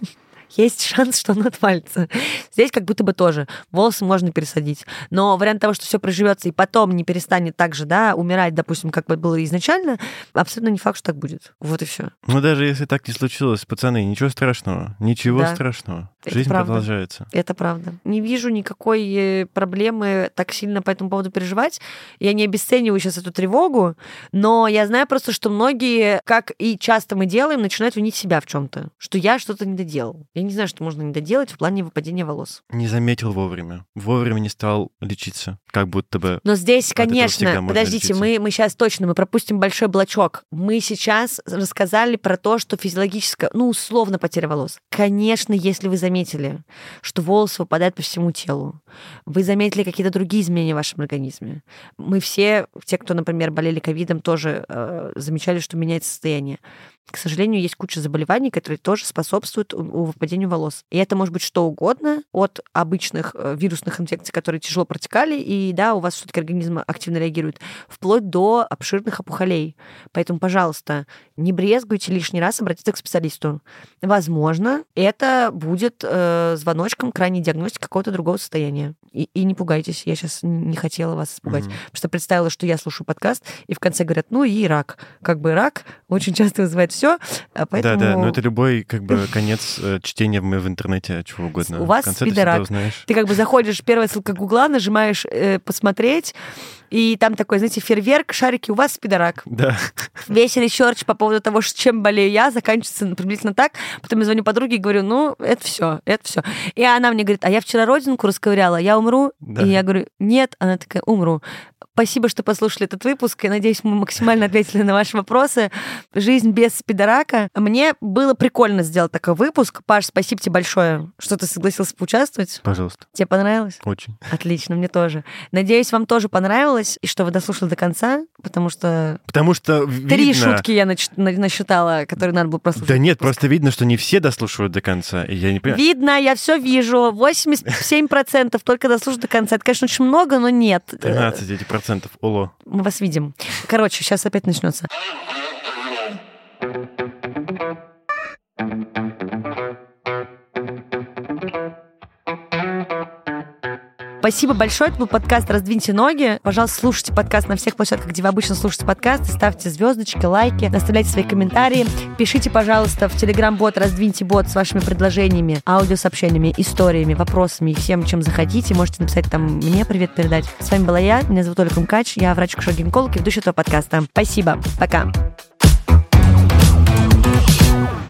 Speaker 2: есть шанс, что оно отвалится. Здесь как будто бы тоже волосы можно пересадить. Но вариант того, что все проживется и потом не перестанет так же, да, умирать, допустим, как бы было изначально, абсолютно не факт, что так будет. Вот и все.
Speaker 1: Ну, даже если так не случилось, пацаны, ничего страшного. Ничего
Speaker 2: Да.
Speaker 1: страшного.
Speaker 2: Это
Speaker 1: Жизнь
Speaker 2: правда.
Speaker 1: продолжается.
Speaker 2: Это правда. Не вижу никакой э, проблемы так сильно по этому поводу переживать. Я не обесцениваю сейчас эту тревогу, но я знаю просто, что многие, как и часто мы делаем, начинают винить себя в чем-то, что я что-то не доделал. Я не знаю, что можно не доделать в плане выпадения волос.
Speaker 1: Не заметил вовремя. Вовремя не стал лечиться. Как будто бы...
Speaker 2: Но здесь, конечно, подождите, мы, мы сейчас точно, мы пропустим большой блочок. Мы сейчас рассказали про то, что физиологическая, ну, условно, потеря волос. Конечно, если вы заметили, что волосы выпадают по всему телу, вы заметили какие-то другие изменения в вашем организме. Мы все, те, кто, например, болели ковидом, тоже э, замечали, что меняется состояние. К сожалению, есть куча заболеваний, которые тоже способствуют выпадению волос. И это может быть что угодно, от обычных э, вирусных инфекций, которые тяжело протекали, и да, у вас все-таки организм активно реагирует, вплоть до обширных опухолей. Поэтому, пожалуйста, не брезгуйте лишний раз обратиться к специалисту. Возможно, это будет э, звоночком к ранней диагностике какого-то другого состояния. И, и не пугайтесь, я сейчас не хотела вас испугать.
Speaker 1: Мгм.
Speaker 2: Потому что представила, что я слушаю подкаст, и в конце говорят, ну и рак. Как бы рак очень часто вызывает все, поэтому...
Speaker 1: Да, да, но это любой как бы конец э, чтения в, в интернете, чего угодно.
Speaker 2: У вас
Speaker 1: конце ты
Speaker 2: как бы заходишь, первая ссылка Гугла, нажимаешь э, посмотреть. И там такой, знаете, фейерверк, шарики, у вас спидорак.
Speaker 1: Да.
Speaker 2: Весь research по поводу того, чем болею я, заканчивается приблизительно так. Потом я звоню подруге и говорю, ну, это все, это все. И она мне говорит, а я вчера родинку расковыряла, я умру?
Speaker 1: Да.
Speaker 2: И я говорю, нет. Она такая, умру. Спасибо, что послушали этот выпуск. Я надеюсь, мы максимально ответили на ваши вопросы. Жизнь без спидорака. Мне было прикольно сделать такой выпуск. Паш, спасибо тебе большое, что ты согласился поучаствовать.
Speaker 1: Пожалуйста.
Speaker 2: Тебе понравилось?
Speaker 1: Очень.
Speaker 2: Отлично, мне тоже. Надеюсь, вам тоже понравилось, и что вы дослушали до конца, потому что
Speaker 1: Потому что
Speaker 2: три
Speaker 1: видно...
Speaker 2: шутки я нач- на- насчитала, которые надо было прослушать.
Speaker 1: Да нет, просто видно, что не все дослушивают до конца. И я не понимаю.
Speaker 2: Видно, я все вижу. 87% только дослушают до конца. Это, конечно, очень много, но нет.
Speaker 1: 13 эти процентов. Оло.
Speaker 2: Мы вас видим. Короче, сейчас опять начнется. Спасибо большое. Это был подкаст «Раздвиньте ноги». Пожалуйста, слушайте подкаст на всех площадках, где вы обычно слушаете подкасты. Ставьте звездочки, лайки, оставляйте свои комментарии. Пишите, пожалуйста, в Телеграм-бот «Раздвиньте бот» с вашими предложениями, аудиосообщениями, историями, вопросами и всем, чем захотите. Можете написать там мне привет передать. С вами была я, меня зовут Ольга Мкач, я врач-кушер-гинеколог и ведущая этого подкаста. Спасибо. Пока.